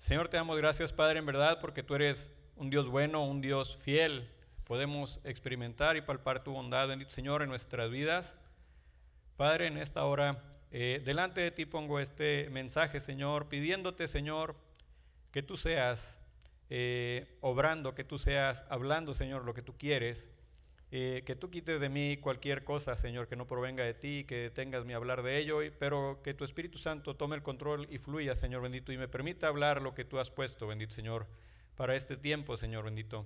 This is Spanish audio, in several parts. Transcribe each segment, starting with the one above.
Señor, te damos gracias, Padre, en verdad, porque tú eres un Dios bueno, un Dios fiel. Podemos experimentar y palpar tu bondad, bendito Señor, en nuestras vidas. Padre, en esta hora, eh, delante de ti pongo este mensaje, Señor, pidiéndote, Señor, que tú seas eh, obrando, que tú seas hablando, Señor, lo que tú quieres. Eh, que tú quites de mí cualquier cosa, Señor, que no provenga de ti, que tengas mi hablar de ello, pero que tu Espíritu Santo tome el control y fluya, Señor bendito, y me permita hablar lo que tú has puesto, bendito Señor, para este tiempo, Señor bendito.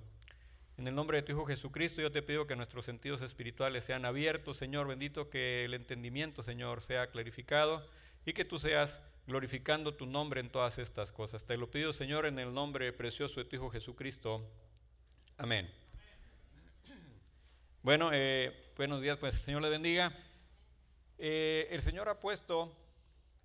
En el nombre de tu Hijo Jesucristo, yo te pido que nuestros sentidos espirituales sean abiertos, Señor bendito, que el entendimiento, Señor, sea clarificado y que tú seas glorificando tu nombre en todas estas cosas. Te lo pido, Señor, en el nombre precioso de tu Hijo Jesucristo. Amén. Bueno, eh, buenos días, pues el Señor le bendiga. Eh, el Señor ha puesto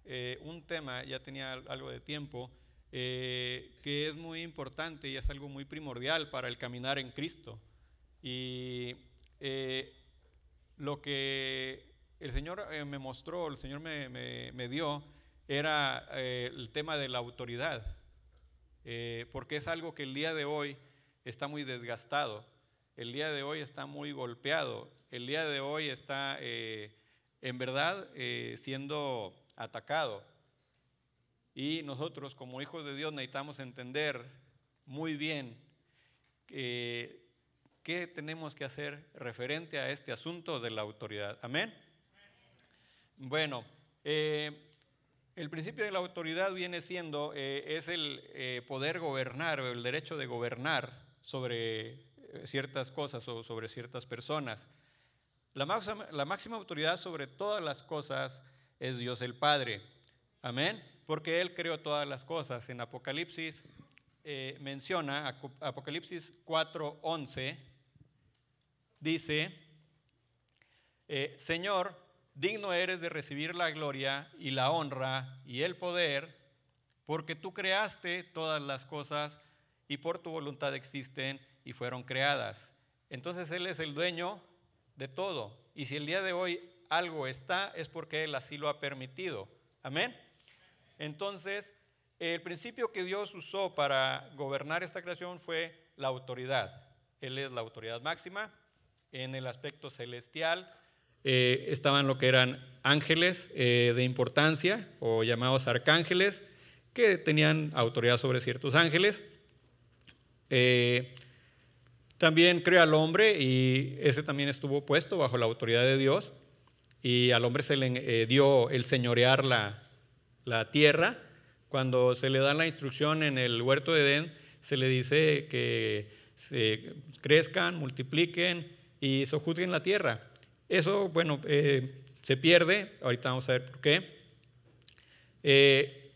eh, un tema, ya tenía algo de tiempo, que es muy importante y es algo muy primordial para el caminar en Cristo. Y lo que el Señor me mostró, el Señor me, me dio, era el tema de la autoridad, porque es algo que el día de hoy está muy desgastado el día de hoy está muy golpeado, el día de hoy está eh, en verdad eh, siendo atacado. Y nosotros como hijos de Dios necesitamos entender muy bien qué tenemos que hacer referente a este asunto de la autoridad. Amén. Bueno, eh, el principio de la autoridad viene siendo, es el poder gobernar o el derecho de gobernar sobre eh, ciertas cosas o sobre ciertas personas. La máxima, la máxima autoridad sobre todas las cosas es Dios el Padre. Amén. Porque Él creó todas las cosas. En Apocalipsis eh, menciona, Apocalipsis 4:11, dice, eh, Señor, digno eres de recibir la gloria y la honra y el poder, porque tú creaste todas las cosas y por tu voluntad existen y fueron creadas. Entonces Él es el dueño de todo. Y si el día de hoy algo está, es porque Él así lo ha permitido. Amén. Entonces, el principio que Dios usó para gobernar esta creación fue la autoridad. Él es la autoridad máxima. En el aspecto celestial eh, estaban lo que eran ángeles eh, de importancia o llamados arcángeles que tenían autoridad sobre ciertos ángeles. Eh, también creó al hombre y ese también estuvo puesto bajo la autoridad de Dios y al hombre se le eh, dio el señorear la, la tierra. Cuando se le da la instrucción en el huerto de Edén, se le dice que se crezcan, multipliquen y sojuzguen la tierra. Eso, bueno, eh, se pierde, ahorita vamos a ver por qué. Eh,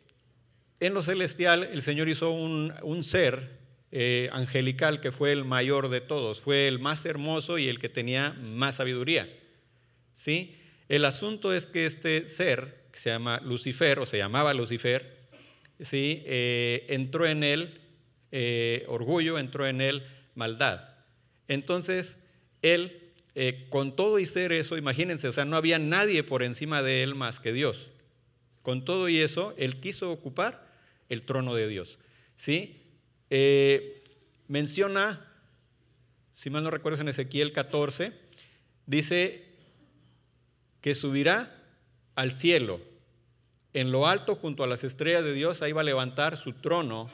en lo celestial, el Señor hizo un, un ser eh, angelical que fue el mayor de todos, fue el más hermoso y el que tenía más sabiduría. ¿Sí? El asunto es que este ser, que se llama Lucifer, o se llamaba Lucifer, ¿sí? Eh, entró en él eh, orgullo, entró en él maldad. Entonces, él, con todo y ser eso, imagínense, o sea, no había nadie por encima de él más que Dios. Con todo y eso, él quiso ocupar el trono de Dios. ¿Sí? Eh, menciona, si mal no recuerdo en Ezequiel 14, dice que subirá al cielo, en lo alto junto a las estrellas de Dios, ahí va a levantar su trono,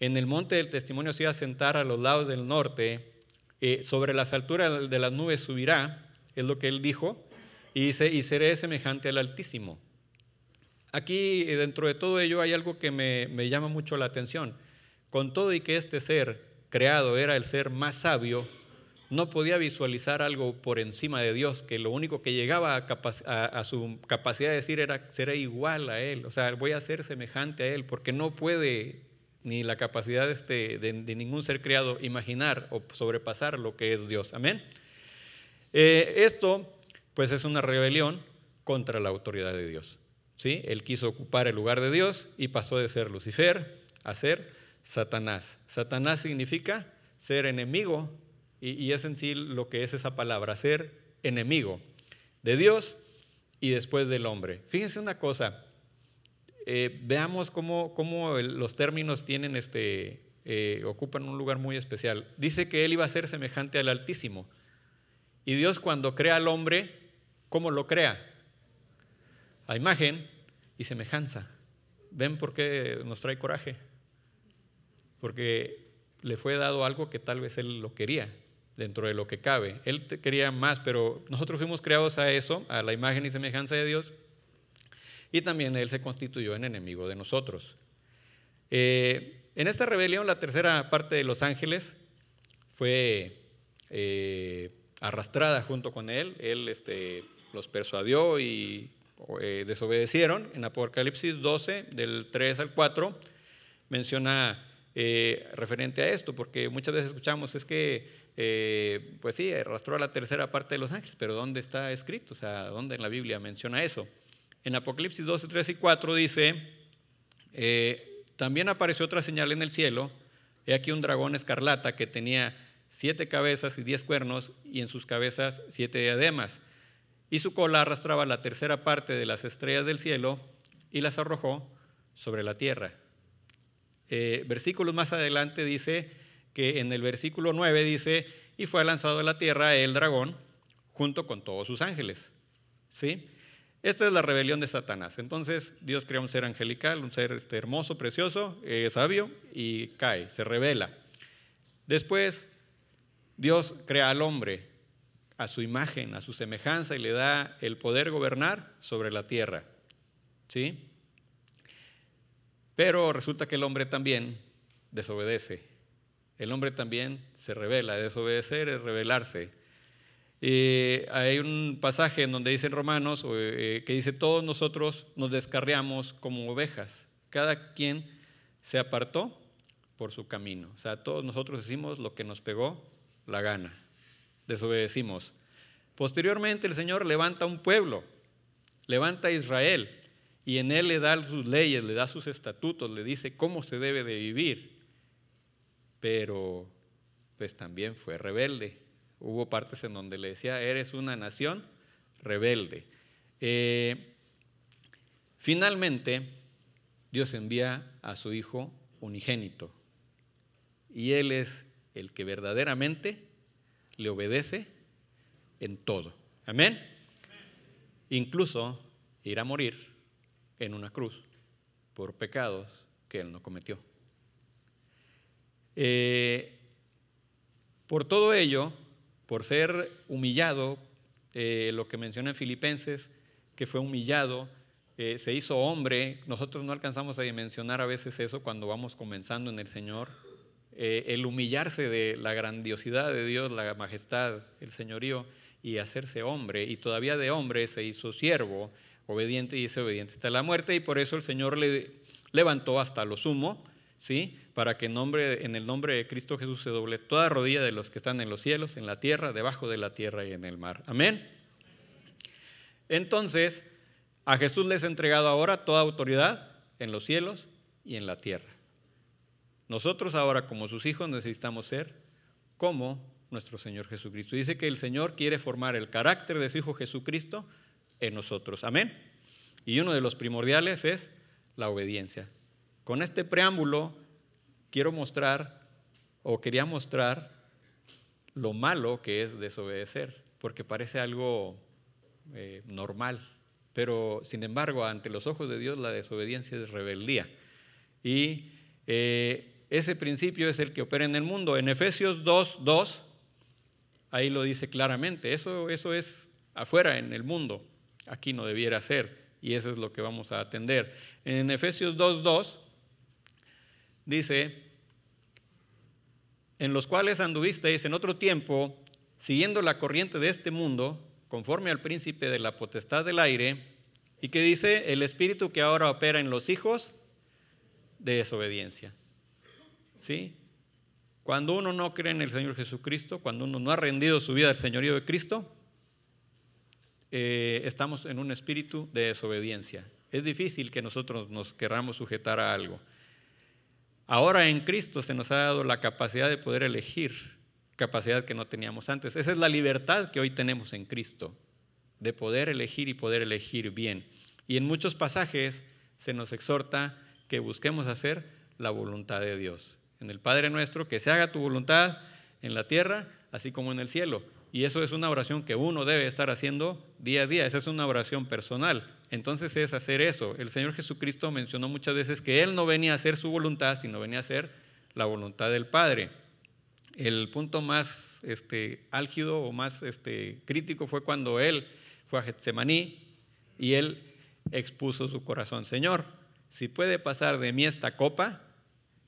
en el monte del testimonio se iba a sentar a los lados del norte, eh, sobre las alturas de las nubes subirá, es lo que él dijo, y dice, y seré semejante al Altísimo. Aquí dentro de todo ello hay algo que me llama mucho la atención. Con todo y que este ser creado era el ser más sabio, no podía visualizar algo por encima de Dios, que lo único que llegaba a, su capacidad de decir era, seré igual a Él, o sea, voy a ser semejante a Él, porque no puede ni la capacidad este, de, ningún ser creado imaginar o sobrepasar lo que es Dios. Amén. Eh, esto, pues, es una rebelión contra la autoridad de Dios. ¿sí? Él quiso ocupar el lugar de Dios y pasó de ser Lucifer a ser Satanás. Satanás significa ser enemigo y, es en sí lo que es esa palabra, ser enemigo de Dios y después del hombre. Fíjense una cosa, eh, veamos cómo, cómo los términos tienen este, eh, ocupan un lugar muy especial. Dice que él iba a ser semejante al Altísimo. Y Dios cuando crea al hombre, ¿cómo lo crea? A imagen y semejanza. ¿Ven por qué nos trae coraje? Porque le fue dado algo que tal vez él lo quería, dentro de lo que cabe. Él quería más, pero nosotros fuimos creados a eso, a la imagen y semejanza de Dios, y también él se constituyó en enemigo de nosotros. Eh, en esta rebelión, la tercera parte de los ángeles fue eh, arrastrada junto con él. Él este, los persuadió y eh, desobedecieron. En Apocalipsis 12, del 3 al 4, menciona eh, referente a esto, porque muchas veces escuchamos es que, pues sí, arrastró a la tercera parte de los ángeles, pero ¿dónde está escrito? O sea, ¿dónde en la Biblia menciona eso? En Apocalipsis 12, 3 y 4 dice, también apareció otra señal en el cielo. He aquí un dragón escarlata que tenía siete cabezas y diez cuernos y en sus cabezas siete diademas. Y su cola arrastraba la tercera parte de las estrellas del cielo y las arrojó sobre la tierra. Eh, versículos más adelante dice que en el versículo 9 dice, y fue lanzado a la tierra el dragón junto con todos sus ángeles. ¿Sí? Esta es la rebelión de Satanás. Entonces Dios crea un ser angelical, un ser este, hermoso, precioso, eh, sabio, y cae, se revela. Después Dios crea al hombre a su imagen, a su semejanza, y le da el poder gobernar sobre la tierra. ¿Sí? Pero resulta que el hombre también desobedece. El hombre también se revela. Desobedecer es rebelarse. Hay un pasaje en donde dice Romanos eh, que dice, todos nosotros nos descarriamos como ovejas, cada quien se apartó por su camino. O sea, todos nosotros hicimos lo que nos pegó la gana, desobedecimos. Posteriormente el Señor levanta un pueblo, levanta a Israel y en él le da sus leyes, le da sus estatutos, le dice cómo se debe de vivir. Pero pues también fue rebelde Hubo partes en donde le decía, eres una nación rebelde. Eh, finalmente, Dios envía a su Hijo unigénito. Y Él es el que verdaderamente le obedece en todo. Amén. Incluso ir a morir en una cruz por pecados que Él no cometió. Eh, por todo ello, por ser humillado, eh, lo que menciona en Filipenses, que fue humillado, eh, se hizo hombre. Nosotros no alcanzamos a dimensionar a veces eso cuando vamos comenzando en el Señor. El humillarse de la grandiosidad de Dios, la majestad, el señorío, y hacerse hombre, y todavía de hombre se hizo siervo, obediente y dice obediente hasta la muerte, y por eso el Señor le levantó hasta lo sumo, ¿sí? para que en, nombre, en el nombre de Cristo Jesús se doble toda rodilla de los que están en los cielos, en la tierra, debajo de la tierra y en el mar. Amén. Entonces, a Jesús les ha entregado ahora toda autoridad en los cielos y en la tierra. Nosotros ahora como sus hijos necesitamos ser como nuestro Señor Jesucristo. Dice que el Señor quiere formar el carácter de su Hijo Jesucristo en nosotros. Amén. Y uno de los primordiales es la obediencia. Con este preámbulo quiero mostrar o quería mostrar lo malo que es desobedecer, porque parece algo eh, normal, pero sin embargo ante los ojos de Dios la desobediencia es rebeldía. Y eh, ese principio es el que opera en el mundo. En Efesios 2, 2, ahí lo dice claramente, eso, eso es afuera en el mundo, aquí no debiera ser, y eso es lo que vamos a atender. En Efesios 2, 2 dice, en los cuales anduvisteis en otro tiempo, siguiendo la corriente de este mundo, conforme al príncipe de la potestad del aire, y que dice el espíritu que ahora opera en los hijos de desobediencia. ¿Sí? Cuando uno no cree en el Señor Jesucristo, cuando uno no ha rendido su vida al señorío de Cristo, eh, estamos en un espíritu de desobediencia. Es difícil que nosotros nos querramos sujetar a algo. Ahora en Cristo se nos ha dado la capacidad de poder elegir, capacidad que no teníamos antes. Esa es la libertad que hoy tenemos en Cristo, de poder elegir y poder elegir bien. Y en muchos pasajes se nos exhorta que busquemos hacer la voluntad de Dios. En el Padre nuestro, que se haga tu voluntad en la tierra, así como en el cielo. Y eso es una oración que uno debe estar haciendo día a día. Esa es una oración personal. Entonces es hacer eso. El Señor Jesucristo mencionó muchas veces que Él no venía a hacer su voluntad, sino venía a hacer la voluntad del Padre. El punto más este, álgido o más este, crítico fue cuando Él fue a Getsemaní y Él expuso su corazón. Señor, si puede pasar de mí esta copa,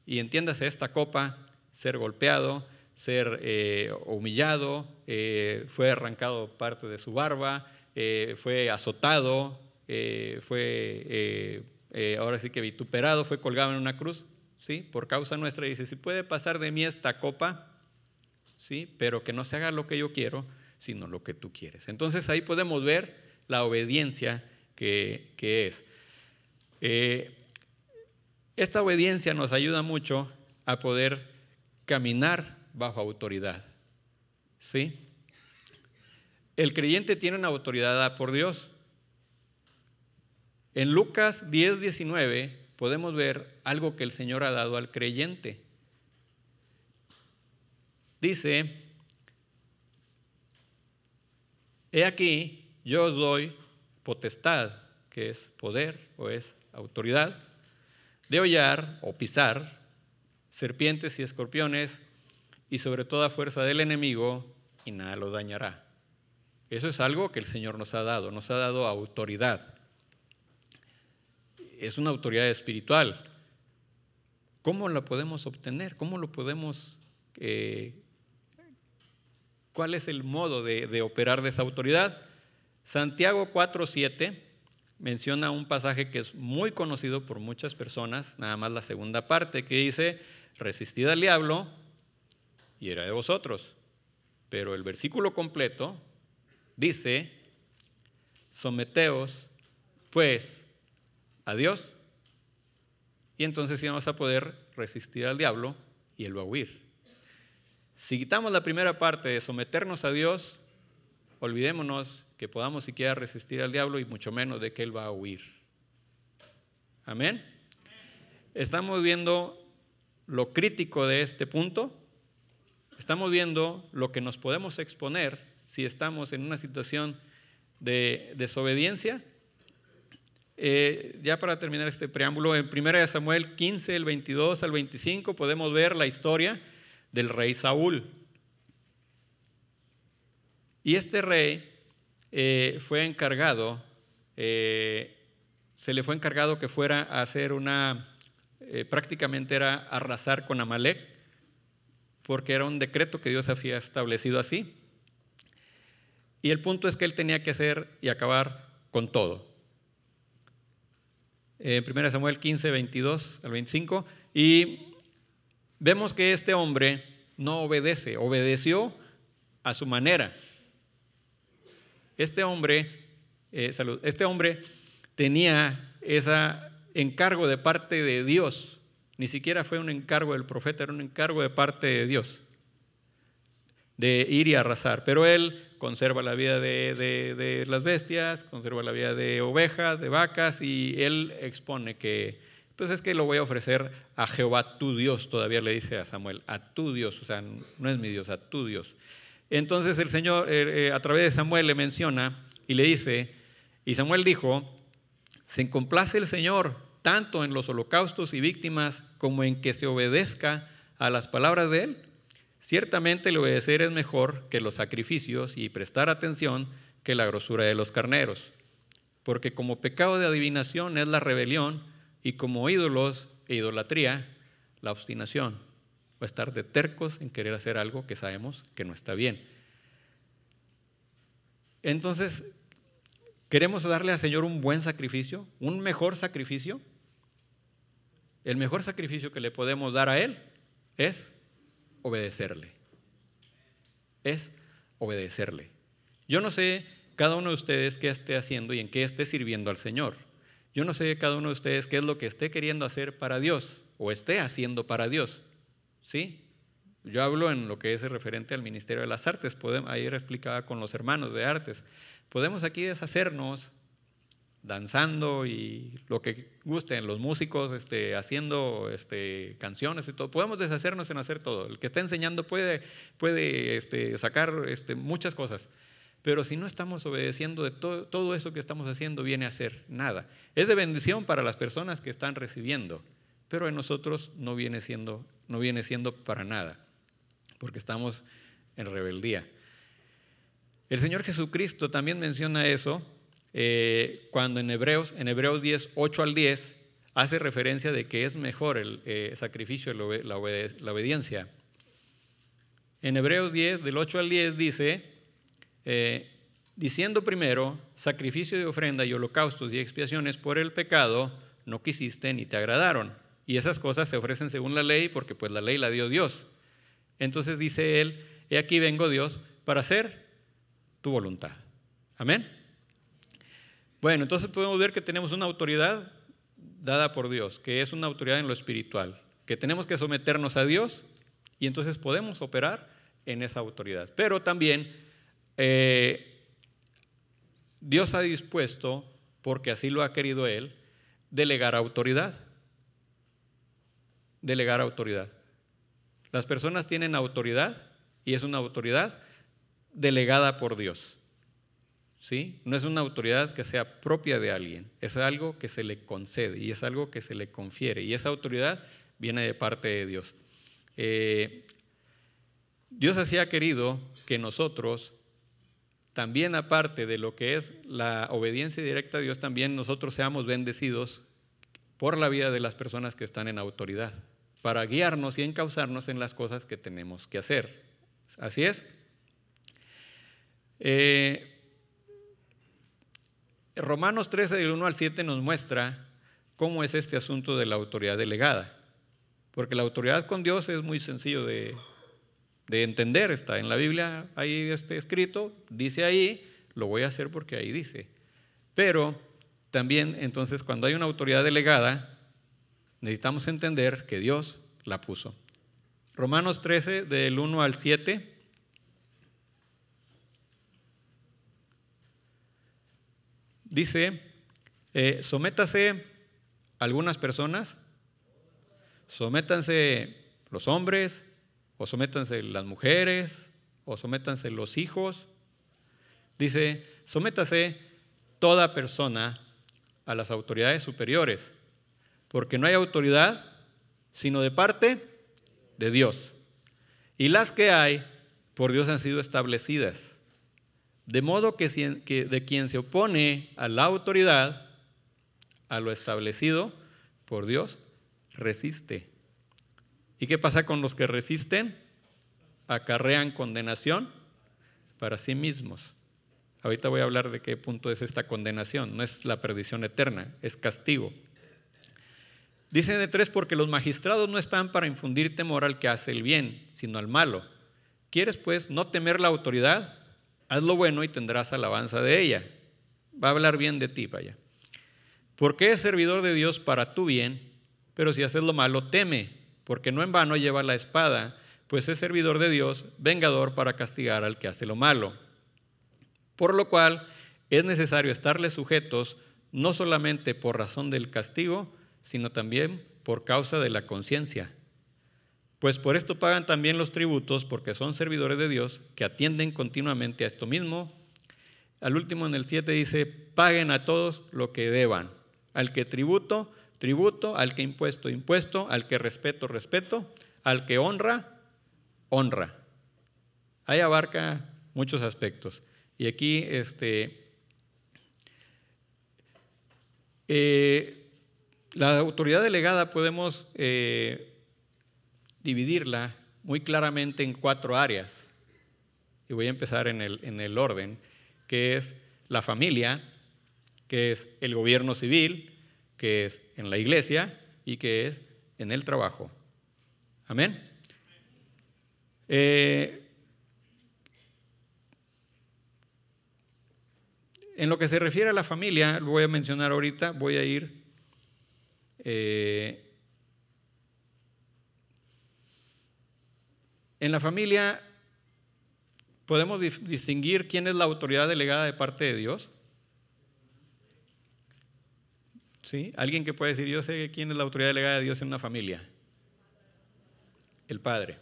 y entiéndase esta copa, ser golpeado, ser eh, humillado, eh, fue arrancado parte de su barba, eh, fue azotado, fue ahora sí que vituperado, fue colgado en una cruz, ¿sí? Por causa nuestra, dice, si puede pasar de mí esta copa, ¿sí? Pero que no se haga lo que yo quiero, sino lo que tú quieres. Entonces ahí podemos ver la obediencia que, es. Eh, esta obediencia nos ayuda mucho a poder caminar bajo autoridad. ¿Sí? El creyente tiene una autoridad dada por Dios. En Lucas 10, 19 podemos ver algo que el Señor ha dado al creyente. Dice, he aquí, yo os doy potestad, que es poder o es autoridad, de hollar o pisar serpientes y escorpiones y sobre toda fuerza del enemigo y nada lo dañará. Eso es algo que el Señor nos ha dado, nos ha dado autoridad. Es una autoridad espiritual. ¿Cómo la podemos obtener? ¿Cómo lo podemos... Eh, ¿Cuál es el modo de, de operar de esa autoridad? Santiago 4.7 menciona un pasaje que es muy conocido por muchas personas, nada más la segunda parte, que dice, resistid al diablo y era de vosotros. Pero el versículo completo dice, someteos pues a Dios y entonces sí vamos a poder resistir al diablo y él va a huir. Si quitamos la primera parte de someternos a Dios, olvidémonos que podamos siquiera resistir al diablo y mucho menos de que él va a huir. Amén. Estamos viendo lo crítico de este punto. Estamos viendo lo que nos podemos exponer si estamos en una situación de desobediencia. Eh, ya para terminar este preámbulo, en 1 Samuel 15, el 22 al 25, podemos ver la historia del rey Saúl. Y este rey eh, fue encargado, eh, se le fue encargado que fuera a hacer una, prácticamente era arrasar con Amalek, porque era un decreto que Dios había establecido así. Y el punto es que él tenía que hacer y acabar con todo. En 1 Samuel 15, 22 al 25. Y vemos que este hombre no obedece, obedeció a su manera. Este hombre, eh, este hombre tenía ese encargo de parte de Dios. Ni siquiera fue un encargo del profeta, era un encargo de parte de Dios de ir y arrasar. Pero él conserva la vida de, las bestias, conserva la vida de ovejas, de vacas, y él expone que, pues es que lo voy a ofrecer a Jehová tu Dios, todavía le dice a Samuel, a tu Dios, o sea, no es mi Dios, a tu Dios. Entonces el Señor eh, eh, a través de Samuel le menciona y le dice, y Samuel dijo, se complace el Señor tanto en los holocaustos y víctimas como en que se obedezca a las palabras de Él. Ciertamente el obedecer es mejor que los sacrificios y prestar atención que la grosura de los carneros, porque como pecado de adivinación es la rebelión y como ídolos e idolatría la obstinación o estar de tercos en querer hacer algo que sabemos que no está bien. Entonces, ¿queremos darle al Señor un buen sacrificio? ¿Un mejor sacrificio? El mejor sacrificio que le podemos dar a Él es obedecerle. Es obedecerle. Yo no sé cada uno de ustedes qué esté haciendo y en qué esté sirviendo al Señor. Yo no sé cada uno de ustedes qué es lo que esté queriendo hacer para Dios o esté haciendo para Dios. ¿Sí? Yo hablo en lo que es referente al Ministerio de las Artes, podemos, ayer explicaba con los hermanos de artes. Podemos aquí deshacernos danzando y lo que gusten, los músicos este, haciendo este, canciones y todo. Podemos deshacernos en hacer todo. El que está enseñando puede, puede este, sacar este, muchas cosas. Pero si no estamos obedeciendo de todo, todo eso que estamos haciendo, viene a ser nada. Es de bendición para las personas que están recibiendo, pero en nosotros no viene siendo, no viene siendo para nada, porque estamos en rebeldía. El Señor Jesucristo también menciona eso eh, cuando en Hebreos, en Hebreos 10, 8 al 10, hace referencia de que es mejor el eh, sacrificio, la, obediencia. En Hebreos 10, del 8 al 10 dice, eh, diciendo primero, sacrificio de ofrenda y holocaustos y expiaciones por el pecado, no quisiste ni te agradaron. Y esas cosas se ofrecen según la ley, porque pues la ley la dio Dios. Entonces dice él, he aquí vengo Dios para hacer tu voluntad. Amén. Bueno, entonces podemos ver que tenemos una autoridad dada por Dios, que es una autoridad en lo espiritual, que tenemos que someternos a Dios y entonces podemos operar en esa autoridad. Pero también eh, Dios ha dispuesto, porque así lo ha querido Él, delegar autoridad. Delegar autoridad. Las personas tienen autoridad y es una autoridad delegada por Dios. ¿Sí? No es una autoridad que sea propia de alguien, es algo que se le concede y es algo que se le confiere. Y esa autoridad viene de parte de Dios. Eh, Dios así ha querido que nosotros, también aparte de lo que es la obediencia directa a Dios, también nosotros seamos bendecidos por la vida de las personas que están en autoridad, para guiarnos y encauzarnos en las cosas que tenemos que hacer. Así es. Eh, Romanos 13, del 1 al 7, nos muestra cómo es este asunto de la autoridad delegada. Porque la autoridad con Dios es muy sencillo de, entender. Está en la Biblia, ahí está escrito, dice ahí, lo voy a hacer porque ahí dice. Pero también, entonces, cuando hay una autoridad delegada, necesitamos entender que Dios la puso. Romanos 13, del 1 al 7 dice, eh, sométase algunas personas, sométanse los hombres, o sométanse las mujeres, o sométanse los hijos. Dice, sométase toda persona a las autoridades superiores, porque no hay autoridad sino de parte de Dios. Y las que hay, por Dios han sido establecidas. De modo que, de quien se opone a la autoridad, a lo establecido por Dios, resiste. ¿Y qué pasa con los que resisten? Acarrean condenación para sí mismos. Ahorita voy a hablar de qué punto es esta condenación. No es la perdición eterna, es castigo. Dicen de tres porque los magistrados no están para infundir temor al que hace el bien, sino al malo. ¿Quieres pues no temer la autoridad? Haz lo bueno y tendrás alabanza de ella. Va a hablar bien de ti, vaya. Porque es servidor de Dios para tu bien, pero si haces lo malo, teme, porque no en vano lleva la espada, pues es servidor de Dios, vengador para castigar al que hace lo malo. Por lo cual es necesario estarle sujetos, no solamente por razón del castigo, sino también por causa de la conciencia pues por esto pagan también los tributos, porque son servidores de Dios que atienden continuamente a esto mismo. Al último en el 7 dice, paguen a todos lo que deban. Al que tributo, tributo, al que impuesto, impuesto, al que respeto, respeto, al que honra, honra. Ahí abarca muchos aspectos. Y aquí, este, eh, la autoridad delegada podemos eh, dividirla muy claramente en cuatro áreas. Y voy a empezar en el, en el orden, que es la familia, que es el gobierno civil, que es en la iglesia y que es en el trabajo. Amén. Eh, en lo que se refiere a la familia, lo voy a mencionar ahorita, voy a ir eh, En la familia podemos distinguir quién es la autoridad delegada de parte de Dios. ¿Sí? Alguien que puede decir, yo sé quién es la autoridad delegada de Dios en una familia. El Padre.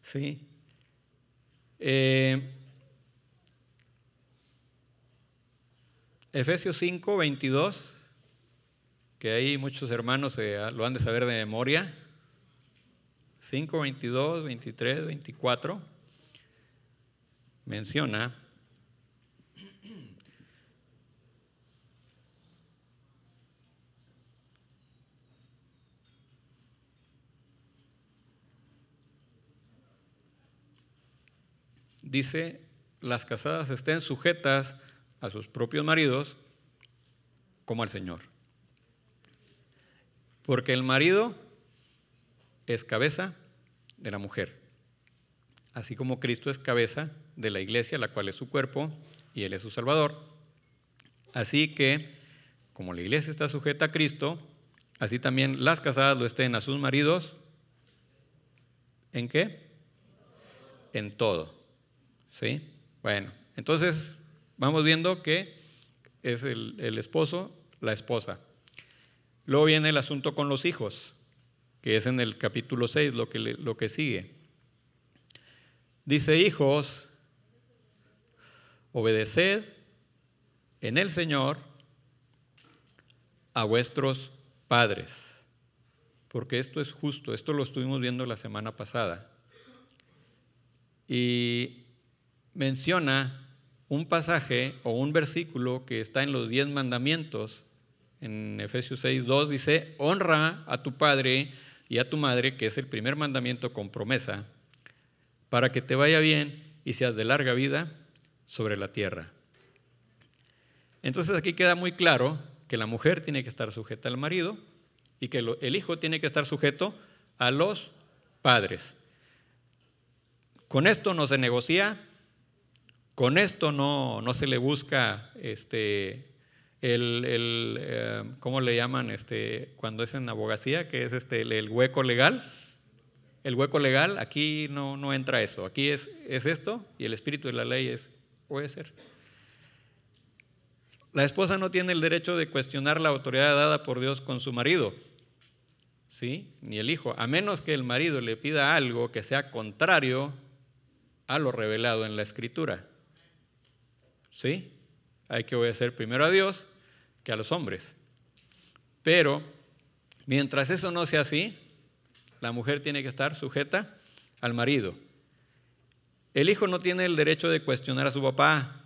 ¿Sí? Eh, Efesios 5, 22, que ahí muchos hermanos lo han de saber de memoria. 5, 22, 23, 24, menciona dice, las casadas estén sujetas a sus propios maridos como al Señor. Porque el marido es cabeza de la mujer, así como Cristo es cabeza de la iglesia, la cual es su cuerpo y Él es su Salvador. Así que, como la iglesia está sujeta a Cristo, así también las casadas lo estén a sus maridos. ¿En qué? En todo. ¿Sí? Bueno, entonces vamos viendo que es el, esposo, la esposa. Luego viene el asunto con los hijos, que es en el capítulo 6 lo que, lo que sigue. Dice, hijos, obedeced en el Señor a vuestros padres, porque esto es justo, esto lo estuvimos viendo la semana pasada. Y menciona un pasaje o un versículo que está en los diez mandamientos. En Efesios 6, 2 dice, honra a tu padre y a tu madre, que es el primer mandamiento con promesa, para que te vaya bien y seas de larga vida sobre la tierra. Entonces aquí queda muy claro que la mujer tiene que estar sujeta al marido y que el hijo tiene que estar sujeto a los padres. Con esto no se negocia, con esto no, no se le busca este, el, el eh, ¿cómo le llaman? Este, cuando es en abogacía, que es este, el, hueco legal. El hueco legal, aquí no, no entra eso. Aquí es, es esto y el espíritu de la ley es, puede ser. La esposa no tiene el derecho de cuestionar la autoridad dada por Dios con su marido, ¿sí? Ni el hijo, a menos que el marido le pida algo que sea contrario a lo revelado en la escritura. ¿sí? Hay que obedecer primero a Dios que a los hombres. Pero mientras eso no sea así, la mujer tiene que estar sujeta al marido. El hijo no tiene el derecho de cuestionar a su papá.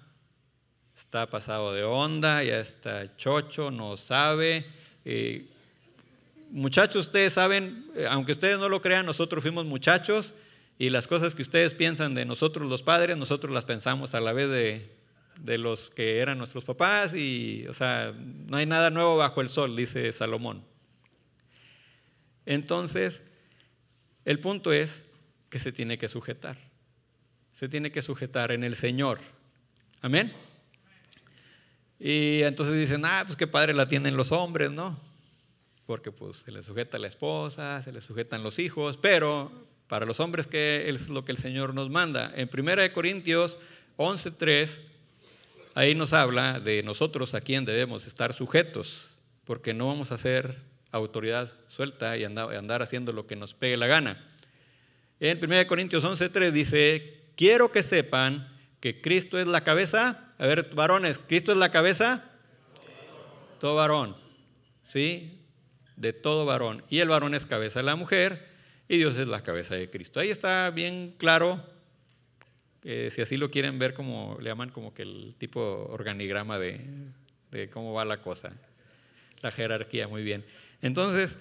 Está pasado de onda, ya está chocho, no sabe. Eh, muchachos, ustedes saben, eh, aunque ustedes no lo crean, nosotros fuimos muchachos y las cosas que ustedes piensan de nosotros los padres, nosotros las pensamos a la vez de, de los que eran nuestros papás y, o sea, no hay nada nuevo bajo el sol, dice Salomón. Entonces, el punto es que se tiene que sujetar. Se tiene que sujetar en el Señor. Amén. Y entonces dicen, ah, pues qué padre la tienen los hombres, ¿no? Porque pues se le sujeta la esposa, se le sujetan los hijos, pero para los hombres, ¿qué es lo que el Señor nos manda? En 1 Corintios 11.3 ahí nos habla de nosotros a quien debemos estar sujetos, porque no vamos a ser autoridad suelta y andar haciendo lo que nos pegue la gana. En 1 Corintios 11:3 dice, quiero que sepan que Cristo es la cabeza. A ver, varones, ¿Cristo es la cabeza? Todo varón, ¿sí? De todo varón. Y el varón es cabeza de la mujer y Dios es la cabeza de Cristo. Ahí está bien claro si así lo quieren ver como le llaman como que el tipo organigrama de, cómo va la cosa, la jerarquía, muy bien. Entonces,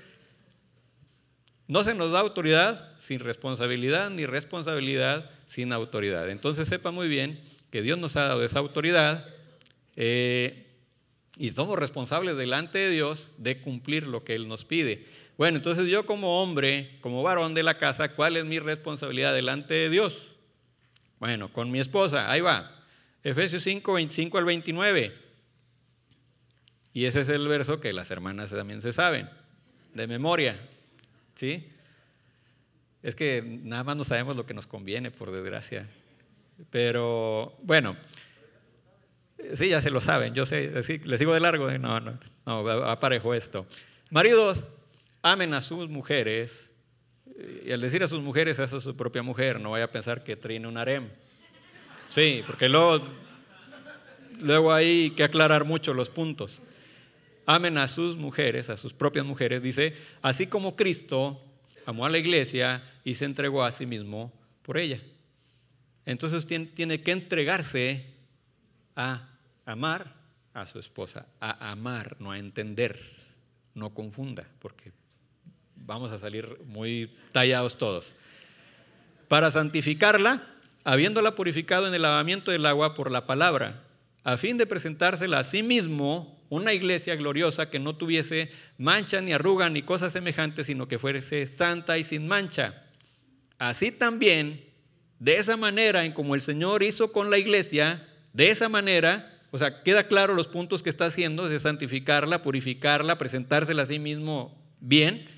no se nos da autoridad sin responsabilidad, ni responsabilidad sin autoridad. Entonces sepa muy bien que Dios nos ha dado esa autoridad eh, y somos responsables delante de Dios de cumplir lo que Él nos pide. Bueno, entonces yo como hombre, como varón de la casa, ¿cuál es mi responsabilidad delante de Dios? Bueno, con mi esposa, ahí va. Efesios 5, 25 al 29. Y ese es el verso que las hermanas también se saben, de memoria. ¿Sí? Es que nada más no sabemos lo que nos conviene, por desgracia. Pero bueno, Sí, ya se lo saben, yo sé, les sigo de largo, no, no, no, aparejo esto. Maridos, amen a sus mujeres, y al decir a sus mujeres, eso es su propia mujer, no vaya a pensar que trine un harem. Sí, porque luego, luego hay que aclarar mucho los puntos. Amen a sus mujeres, a sus propias mujeres, dice, así como Cristo amó a la iglesia y se entregó a sí mismo por ella. Entonces tiene que entregarse a amar a su esposa, a amar, no a entender, no confunda, porque vamos a salir muy tallados todos. Para santificarla, habiéndola purificado en el lavamiento del agua por la palabra, a fin de presentársela a sí mismo una iglesia gloriosa que no tuviese mancha ni arruga ni cosas semejantes, sino que fuese santa y sin mancha. Así también, de esa manera en como el Señor hizo con la iglesia, de esa manera, o sea, queda claro los puntos que está haciendo de santificarla, purificarla, presentársela a sí mismo bien.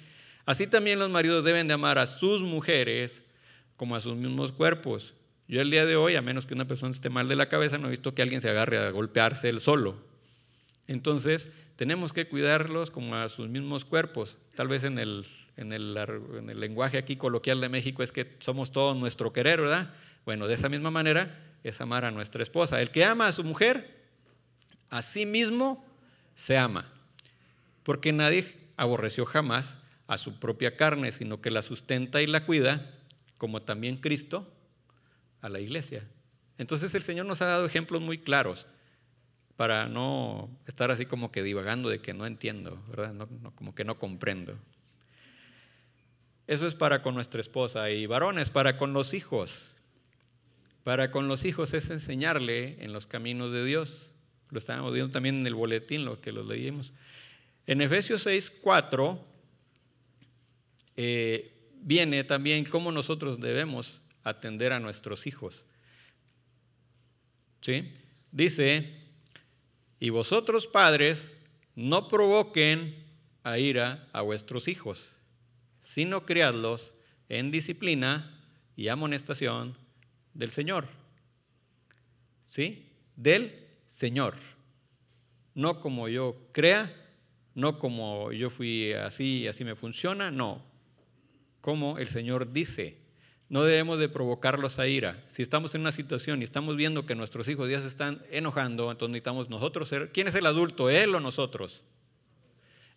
Así también los maridos deben de amar a sus mujeres como a sus mismos cuerpos. Yo el día de hoy, a menos que una persona esté mal de la cabeza, no he visto que alguien se agarre a golpearse él solo. Entonces, tenemos que cuidarlos como a sus mismos cuerpos. Tal vez en el, en el, en el lenguaje aquí coloquial de México es que somos todos nuestro querer, ¿verdad? Bueno, de esa misma manera es amar a nuestra esposa. El que ama a su mujer, a sí mismo se ama. Porque nadie aborreció jamás a su propia carne, sino que la sustenta y la cuida, como también Cristo a la iglesia. Entonces el Señor nos ha dado ejemplos muy claros para no estar así como que divagando de que no entiendo, ¿verdad? como que no comprendo. Eso es para con nuestra esposa y varones, para con los hijos. Para con los hijos es enseñarle en los caminos de Dios. Lo estábamos viendo también en el boletín, lo que lo leímos. En Efesios 6, 4 eh, viene también cómo nosotros debemos atender a nuestros hijos. ¿Sí? Dice, y vosotros padres no provoquen a ira a vuestros hijos, sino criadlos en disciplina y amonestación del Señor. ¿Sí? Del Señor. No como yo crea, no como yo fui así y así me funciona, no. Como el Señor dice. No debemos de provocarlos a ira. Si estamos en una situación y estamos viendo que nuestros hijos ya se están enojando, entonces necesitamos nosotros ser, ¿quién es el adulto, él o nosotros?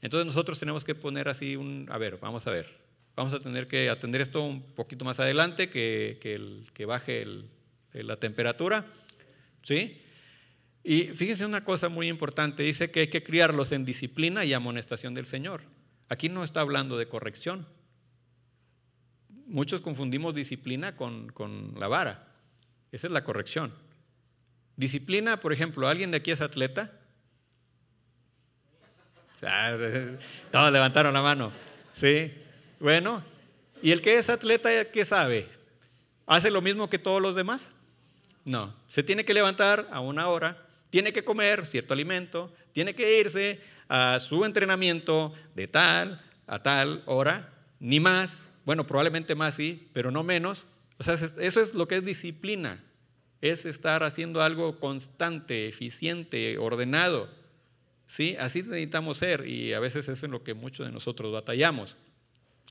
Entonces nosotros tenemos que poner así un, a ver, vamos a ver, vamos a tener que atender esto un poquito más adelante, que, que, baje la temperatura, ¿sí? Y fíjense una cosa muy importante, dice que hay que criarlos en disciplina y amonestación del Señor. Aquí no está hablando de corrección, muchos confundimos disciplina con, la vara. Esa es la corrección. Disciplina, por ejemplo, ¿alguien de aquí es atleta? todos levantaron la mano. Sí. Bueno, ¿y el que es atleta qué sabe? ¿Hace lo mismo que todos los demás? No. Se tiene que levantar a una hora, tiene que comer cierto alimento, tiene que irse a su entrenamiento de tal a tal hora, ni más, bueno, probablemente más sí, pero no menos. O sea, eso es lo que es disciplina. Es estar haciendo algo constante, eficiente, ordenado. ¿Sí? Así necesitamos ser y a veces eso es lo que muchos de nosotros batallamos.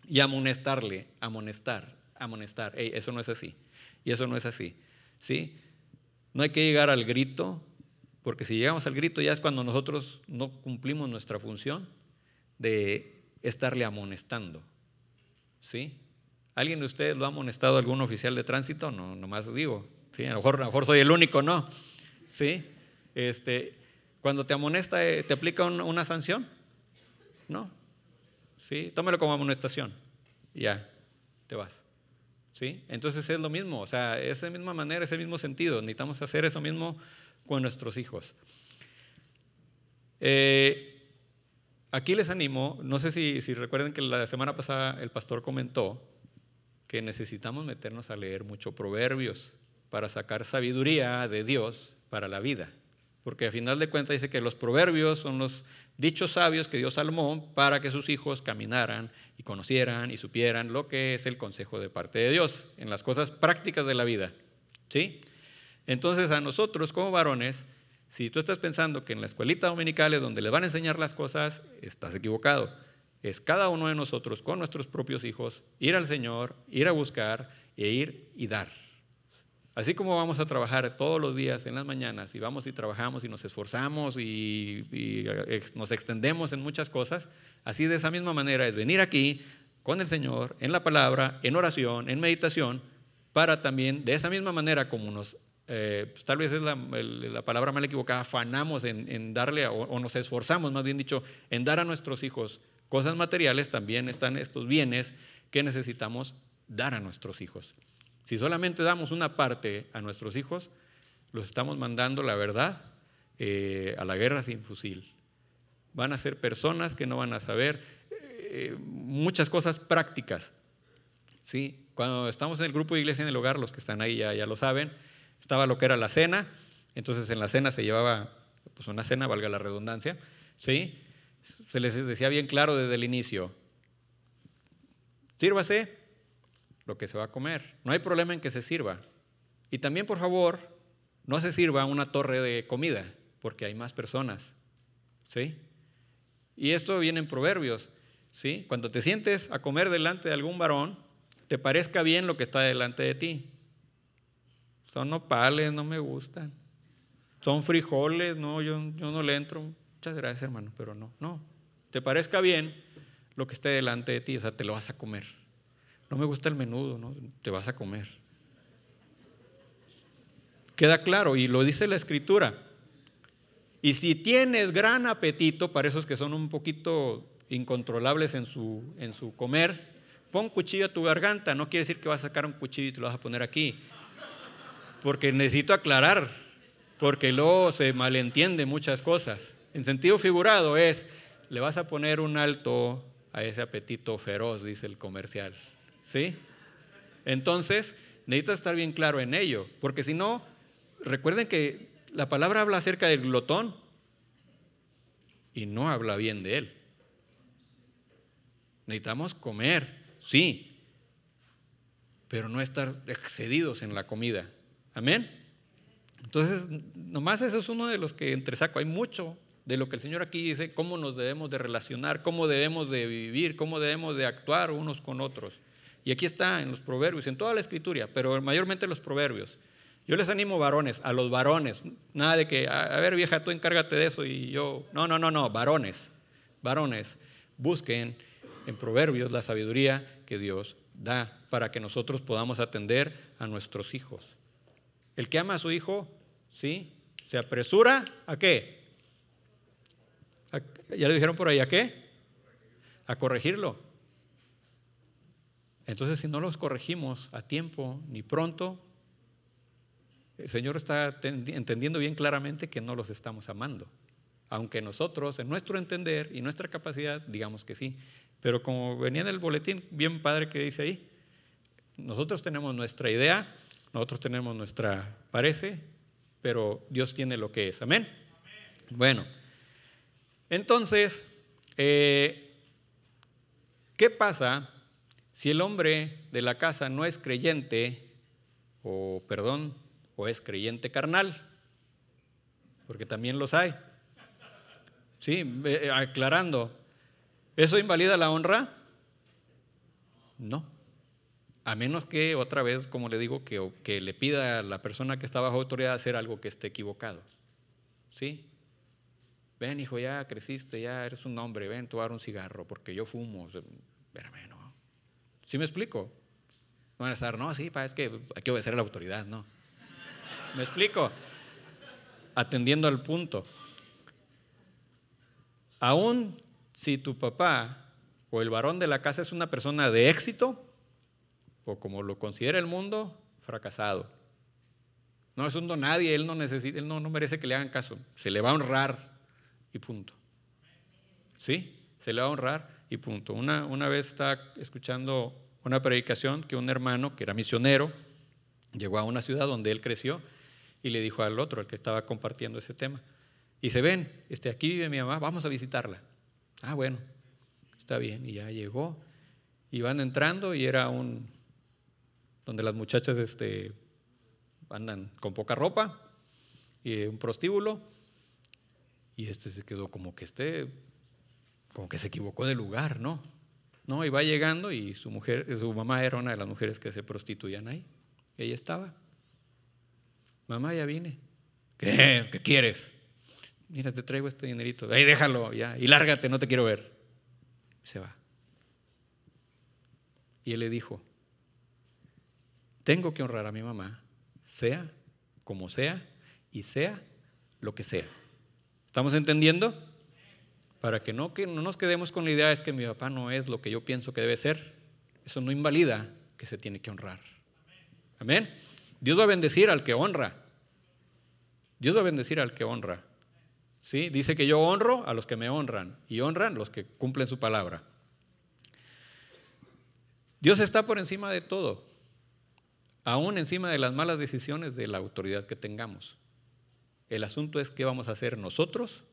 Y amonestarle, amonestar, amonestar. eso no es así. Y eso no es así. ¿Sí? No hay que llegar al grito, porque si llegamos al grito ya es cuando nosotros no cumplimos nuestra función de estarle amonestando. ¿Sí? ¿Alguien de ustedes lo ha amonestado algún oficial de tránsito? No, nomás digo. ¿sí? A, lo mejor, a lo mejor soy el único, ¿no? ¿Sí? Este, cuando te amonesta, eh, ¿te aplica una sanción? No. ¿Sí? Tómelo como amonestación. Ya, te vas. ¿Sí? Entonces es lo mismo, o sea, esa misma manera, ese mismo sentido. Necesitamos hacer eso mismo con nuestros hijos. Eh, Aquí les animo, no sé si, si recuerden que la semana pasada el pastor comentó que necesitamos meternos a leer mucho proverbios para sacar sabiduría de Dios para la vida. Porque a final de cuentas dice que los proverbios son los dichos sabios que Dios armó para que sus hijos caminaran y conocieran y supieran lo que es el consejo de parte de Dios en las cosas prácticas de la vida. ¿Sí? Entonces a nosotros como varones Si tú estás pensando que en la escuelita dominical es donde le van a enseñar las cosas, estás equivocado. Es cada uno de nosotros con nuestros propios hijos ir al Señor, ir a buscar e ir y dar. Así como vamos a trabajar todos los días en las mañanas y vamos y trabajamos y nos esforzamos y, nos extendemos en muchas cosas, así de esa misma manera es venir aquí con el Señor, en la palabra, en oración, en meditación, para también de esa misma manera como nos, eh, pues, tal vez es la, palabra mal equivocada, afanamos en, darle o nos esforzamos, más bien dicho, en dar a nuestros hijos cosas materiales, también están estos bienes que necesitamos dar a nuestros hijos. Si solamente damos una parte a nuestros hijos, los estamos mandando, la verdad, eh, a la guerra sin fusil. Van a ser personas que no van a saber eh, muchas cosas prácticas. ¿sí? Cuando estamos en el grupo de iglesia en el hogar, los que están ahí ya, ya lo saben, estaba lo que era la cena, entonces en la cena se llevaba pues una cena, valga la redundancia, ¿sí? se les decía bien claro desde el inicio, sírvase lo que se va a comer. No hay problema en que se sirva. Y también, por favor, no se sirva una torre de comida, porque hay más personas. ¿Sí? Y esto viene en Proverbios. ¿Sí? Cuando te sientes a comer delante de algún varón, te parezca bien lo que está delante de ti. Son nopales, no me gustan. Son frijoles, no, yo, yo no le entro. Muchas gracias, hermano, pero no, no. Te parezca bien lo que esté delante de ti, o sea, te lo vas a comer no me gusta el menudo, ¿no? Te vas a comer. Queda claro, y lo dice la escritura. Y si tienes gran apetito, para esos que son un poquito incontrolables en su, en su comer, pon cuchillo a tu garganta. No quiere decir que vas a sacar un cuchillo y te lo vas a poner aquí. Porque necesito aclarar, porque luego se malentiende muchas cosas. En sentido figurado es, le vas a poner un alto a ese apetito feroz, dice el comercial. ¿Sí? Entonces, necesitas estar bien claro en ello, porque si no, recuerden que la palabra habla acerca del glotón y no habla bien de él. Necesitamos comer, sí, pero no estar excedidos en la comida. Amén. Entonces, nomás eso es uno de los que entre saco. Hay mucho de lo que el Señor aquí dice, cómo nos debemos de relacionar, cómo debemos de vivir, cómo debemos de actuar unos con otros. Y aquí está en los proverbios, en toda la escritura, pero mayormente en los proverbios. Yo les animo varones, a los varones, nada de que, a, ver vieja, tú encárgate de eso y yo, no, no, no, no, varones, varones, busquen en proverbios la sabiduría que Dios da para que nosotros podamos atender a nuestros hijos. El que ama a su hijo, ¿sí? Se apresura a qué? ¿Ya le dijeron por ahí a qué? A corregirlo. Entonces, si no los corregimos a tiempo ni pronto, el Señor está entendiendo bien claramente que no los estamos amando. Aunque nosotros, en nuestro entender y nuestra capacidad, digamos que sí. Pero como venía en el boletín, bien padre que dice ahí, nosotros tenemos nuestra idea, nosotros tenemos nuestra parece, pero Dios tiene lo que es. Amén. Bueno, entonces, eh, ¿qué pasa si el hombre de la casa no es creyente, o perdón, o es creyente carnal, porque también los hay. Sí, eh, aclarando, ¿eso invalida la honra? No. A menos que, otra vez, como le digo, que, le pida a la persona que está bajo autoridad hacer algo que esté equivocado. ¿Sí? Ven, hijo, ya creciste, ya eres un hombre, ven, tú un cigarro, porque yo fumo. Espérame, ¿Sí me explico? No van a estar, no, sí, es que hay que obedecer a la autoridad, no. ¿Me explico? Atendiendo al punto. Aún si tu papá o el varón de la casa es una persona de éxito, o como lo considera el mundo, fracasado. No es un don nadie, él no necesita, él no, no merece que le hagan caso. Se le va a honrar y punto. ¿Sí? Se le va a honrar y punto. Una, una vez estaba escuchando una predicación que un hermano, que era misionero, llegó a una ciudad donde él creció y le dijo al otro, al que estaba compartiendo ese tema, y se ven, este, aquí vive mi mamá, vamos a visitarla. Ah, bueno, está bien. Y ya llegó, y van entrando y era un, donde las muchachas este, andan con poca ropa, y un prostíbulo, Y este se quedó como que este, como que se equivocó de lugar, ¿no? No, y va llegando y su mujer, su mamá era una de las mujeres que se prostituían ahí. Ella estaba. Mamá, ya vine. ¿Qué? ¿Qué quieres? Mira, te traigo este dinerito. Ahí déjalo, ya. Y lárgate, no te quiero ver. se va. Y él le dijo, tengo que honrar a mi mamá, sea como sea y sea lo que sea. ¿Estamos entendiendo? Para que no, que no nos quedemos con la idea es que mi papá no es lo que yo pienso que debe ser. Eso no invalida que se tiene que honrar. Amén. Dios va a bendecir al que honra. Dios va a bendecir al que honra. ¿Sí? Dice que yo honro a los que me honran y honran los que cumplen su palabra. Dios está por encima de todo, aún encima de las malas decisiones de la autoridad que tengamos. El asunto es qué vamos a hacer nosotros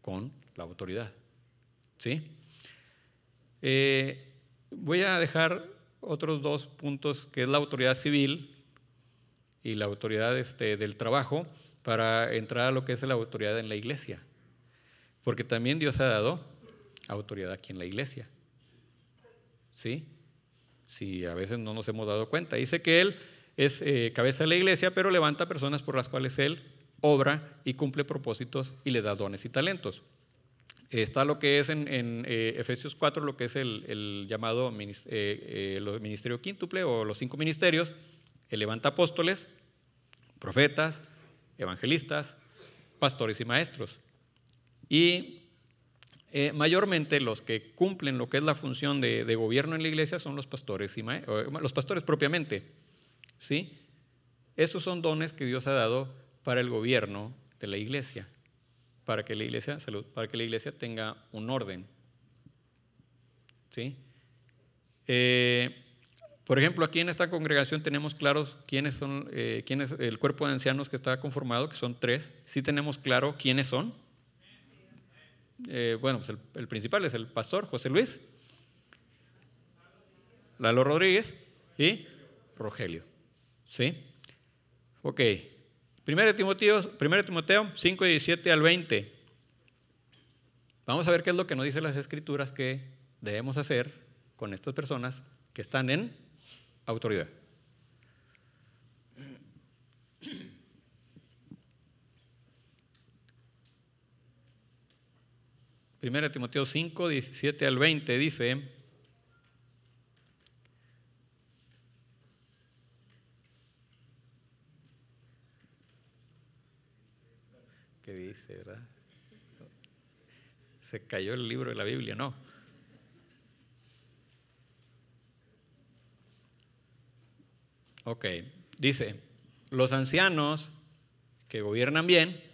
con la autoridad. ¿Sí? Eh, voy a dejar otros dos puntos, que es la autoridad civil y la autoridad este, del trabajo, para entrar a lo que es la autoridad en la iglesia. Porque también Dios ha dado autoridad aquí en la iglesia. ¿Sí? Si a veces no nos hemos dado cuenta. Dice que Él es eh, cabeza de la iglesia, pero levanta personas por las cuales Él obra y cumple propósitos y le da dones y talentos. Está lo que es en, eh, Efesios 4, lo que es el, llamado eh, ministerio quíntuple o los cinco ministerios. Él levanta apóstoles, profetas, evangelistas, pastores y maestros. Y mayormente los que cumplen lo que es la función de, gobierno en la iglesia son los pastores y los pastores propiamente. ¿sí? Esos son dones que Dios ha dado para el gobierno de la iglesia, para que la iglesia, tenga un orden. ¿sí? Eh, por ejemplo, aquí en esta congregación tenemos claros quiénes son, eh, quién es el cuerpo de ancianos que está conformado, que son tres. Sí tenemos claro quiénes son. Eh, bueno, pues el, principal es el pastor José Luis, Lalo Rodríguez y Rogelio. ¿Sí? Ok. 1 Timoteo, 1 Timoteo 5, 17 al 20. Vamos a ver qué es lo que nos dicen las escrituras que debemos hacer con estas personas que están en autoridad. Primera Timoteo 5, 17 al 20 dice, ¿Qué dice, verdad? Se cayó el libro de la Biblia, no. Ok, dice, los ancianos que gobiernan bien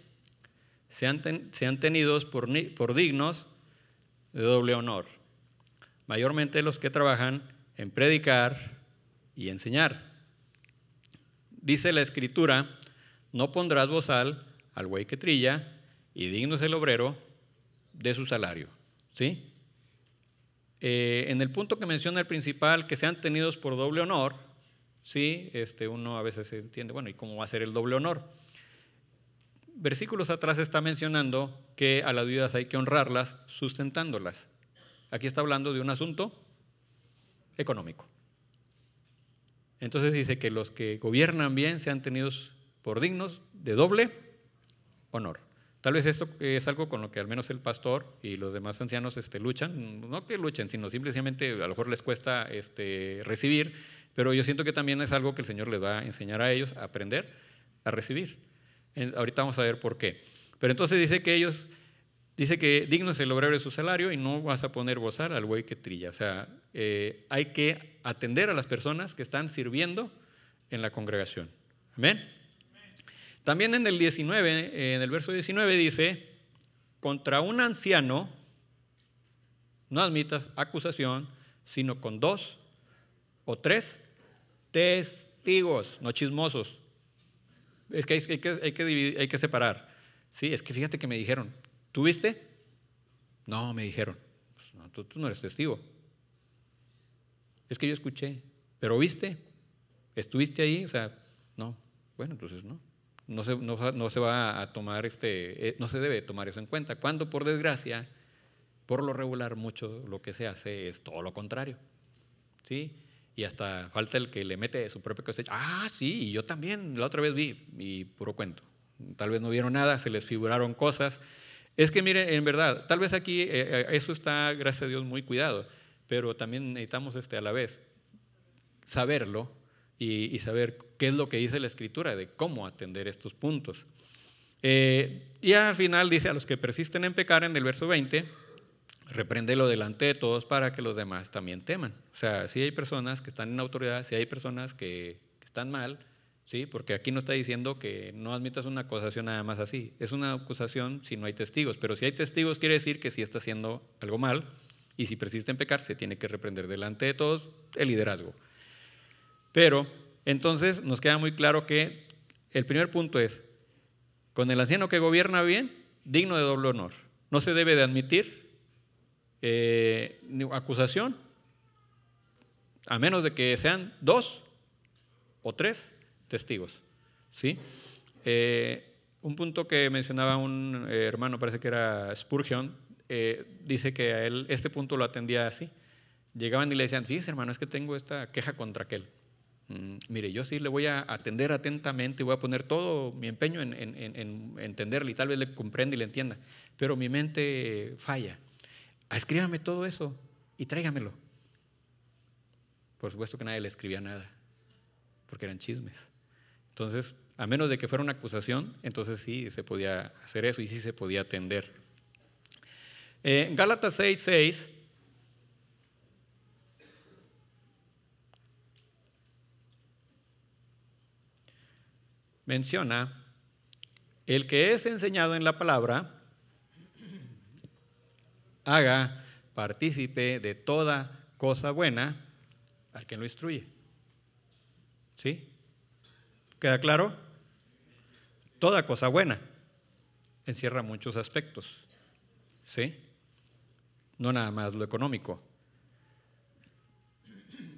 sean, sean tenidos por, por dignos de doble honor, mayormente los que trabajan en predicar y enseñar. Dice la escritura, no pondrás bozal al buey que trilla y digno es el obrero de su salario. ¿Sí? Eh, en el punto que menciona el principal, que sean tenidos por doble honor, ¿sí? este, uno a veces se entiende, bueno, ¿y cómo va a ser el doble honor? Versículos atrás está mencionando que a las viudas hay que honrarlas sustentándolas. Aquí está hablando de un asunto económico. Entonces dice que los que gobiernan bien sean tenidos por dignos de doble honor. Tal vez esto es algo con lo que al menos el pastor y los demás ancianos este, luchan, no que luchen, sino simplemente a lo mejor les cuesta este, recibir, pero yo siento que también es algo que el Señor les va a enseñar a ellos a aprender a recibir. Ahorita vamos a ver por qué. Pero entonces dice que ellos, dice que digno es el obrero de su salario y no vas a poner gozar al buey que trilla. O sea, eh, hay que atender a las personas que están sirviendo en la congregación. Amén. También en el 19, en el verso 19 dice, contra un anciano no admitas acusación, sino con dos o tres testigos, no chismosos. Es que hay, que, hay que, hay que separar. Sí, es que fíjate que me dijeron, ¿tú viste? No, me dijeron. Pues no, tú, tú no eres testigo. Es que yo escuché, pero ¿viste? ¿Estuviste ahí? O sea, no. Bueno, entonces no no se, no, se va a tomar este, eh, no se debe tomar eso en cuenta. Cuando por desgracia, por lo regular, mucho lo que se hace es todo lo contrario. ¿Sí? Y hasta falta el que le mete su propia cosecha. Ah, sí, y yo también, la otra vez vi, y puro cuento. Tal vez no vieron nada, se les figuraron cosas. Es que miren, en verdad, tal vez aquí eh, eh, eso está, gracias a Dios, muy cuidado, pero también necesitamos este, a la vez saberlo y, saber qué es lo que dice la escritura de cómo atender estos puntos. Eh, y al final dice a los que persisten en pecar en el verso 20, repréndelo delante de todos para que los demás también teman. O sea, si hay personas que están en autoridad, si hay personas que, están mal, ¿sí? porque aquí no está diciendo que no admitas una acusación nada más así. Es una acusación si no hay testigos, pero si hay testigos quiere decir que sí está haciendo algo mal y si persiste en pecar se tiene que reprender delante de todos el liderazgo. Pero entonces nos queda muy claro que el primer punto es, con el anciano que gobierna bien, digno de doble honor. No se debe de admitir eh, acusación, a menos de que sean dos o tres testigos. ¿sí? Eh, un punto que mencionaba un eh, hermano, parece que era Spurgeon, dice que a él este punto lo atendía así. Llegaban y le decían, fíjese hermano, es que tengo esta queja contra aquel. Mm, mire, yo sí le voy a atender atentamente y voy a poner todo mi empeño en, entenderle y tal vez le comprenda y le entienda, pero mi mente falla. Ah, escríbame todo eso y tráigamelo. Por supuesto que nadie le escribía nada, porque eran chismes. Entonces, a menos de que fuera una acusación, entonces sí se podía hacer eso y sí se podía atender. Eh, Gálatas 6, 6 menciona, el que es enseñado en la palabra, haga partícipe de toda cosa buena al que lo instruye. ¿Sí? ¿Queda claro? Toda cosa buena encierra muchos aspectos. ¿Sí? No nada más lo económico.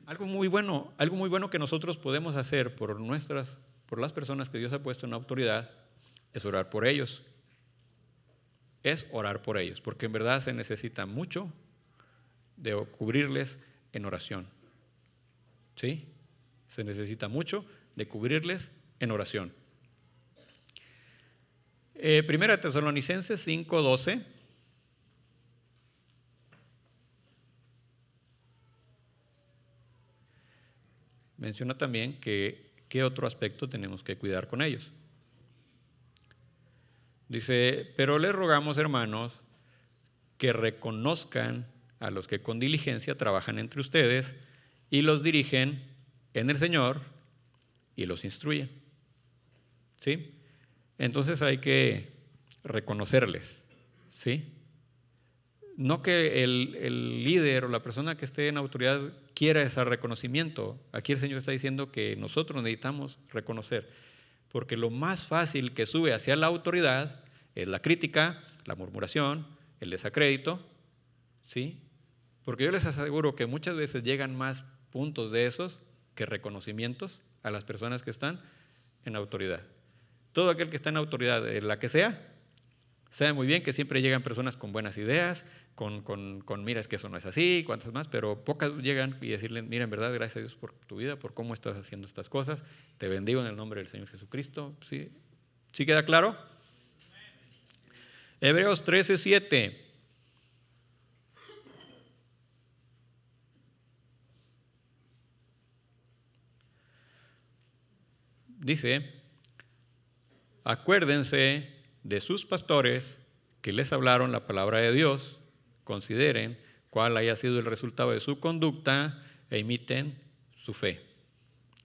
Algo muy bueno, algo muy bueno que nosotros podemos hacer por nuestras por las personas que Dios ha puesto en autoridad es orar por ellos. Es orar por ellos, porque en verdad se necesita mucho de cubrirles en oración. ¿Sí? Se necesita mucho de cubrirles en oración. Eh, primera Tesalonicenses 5:12. Menciona también que ¿qué otro aspecto tenemos que cuidar con ellos? Dice, pero les rogamos, hermanos, que reconozcan a los que con diligencia trabajan entre ustedes y los dirigen en el Señor y los instruyen. ¿Sí? Entonces hay que reconocerles. ¿Sí? No que el, el líder o la persona que esté en autoridad quiera ese reconocimiento. Aquí el Señor está diciendo que nosotros necesitamos reconocer, porque lo más fácil que sube hacia la autoridad es la crítica, la murmuración, el desacrédito, ¿sí? Porque yo les aseguro que muchas veces llegan más puntos de esos que reconocimientos a las personas que están en autoridad. Todo aquel que está en autoridad, en la que sea, sabe muy bien que siempre llegan personas con buenas ideas, con, con, con, mira, es que eso no es así, cuantas más, pero pocas llegan y decirle, mira, en verdad, gracias a Dios por tu vida, por cómo estás haciendo estas cosas, te bendigo en el nombre del Señor Jesucristo. ¿Sí, ¿Sí queda claro? Hebreos 13, 7. Dice, acuérdense de sus pastores que les hablaron la palabra de Dios consideren cuál haya sido el resultado de su conducta e imiten su fe.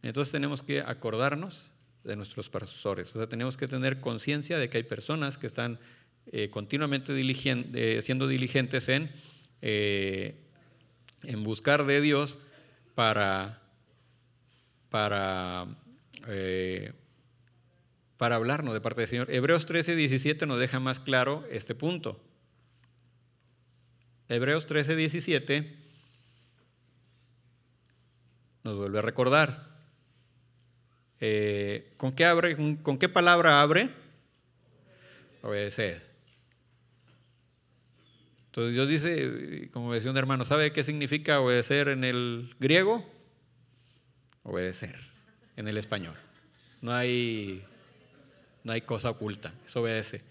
Entonces tenemos que acordarnos de nuestros pastores, o sea, tenemos que tener conciencia de que hay personas que están eh, continuamente eh, siendo diligentes en, eh, en buscar de Dios para, para, para hablarnos de parte del Señor. Hebreos 13, 17 nos deja más claro este punto. Hebreos 13, 17 nos vuelve a recordar. Eh, ¿con, qué abre, ¿Con qué palabra abre? Obedecer. Entonces Dios dice, como decía un hermano, ¿sabe qué significa obedecer en el griego? Obedecer en el español. No hay, no hay cosa oculta, es obedece.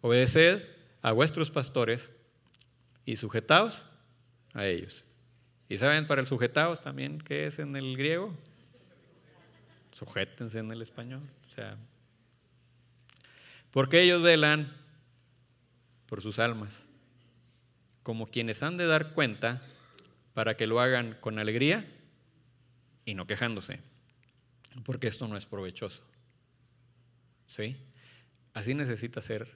Obedeced a vuestros pastores y sujetaos a ellos. ¿Y saben para el sujetaos también qué es en el griego? Sujétense en el español. O sea, porque ellos velan por sus almas como quienes han de dar cuenta para que lo hagan con alegría y no quejándose, porque esto no es provechoso. ¿Sí? Así necesita ser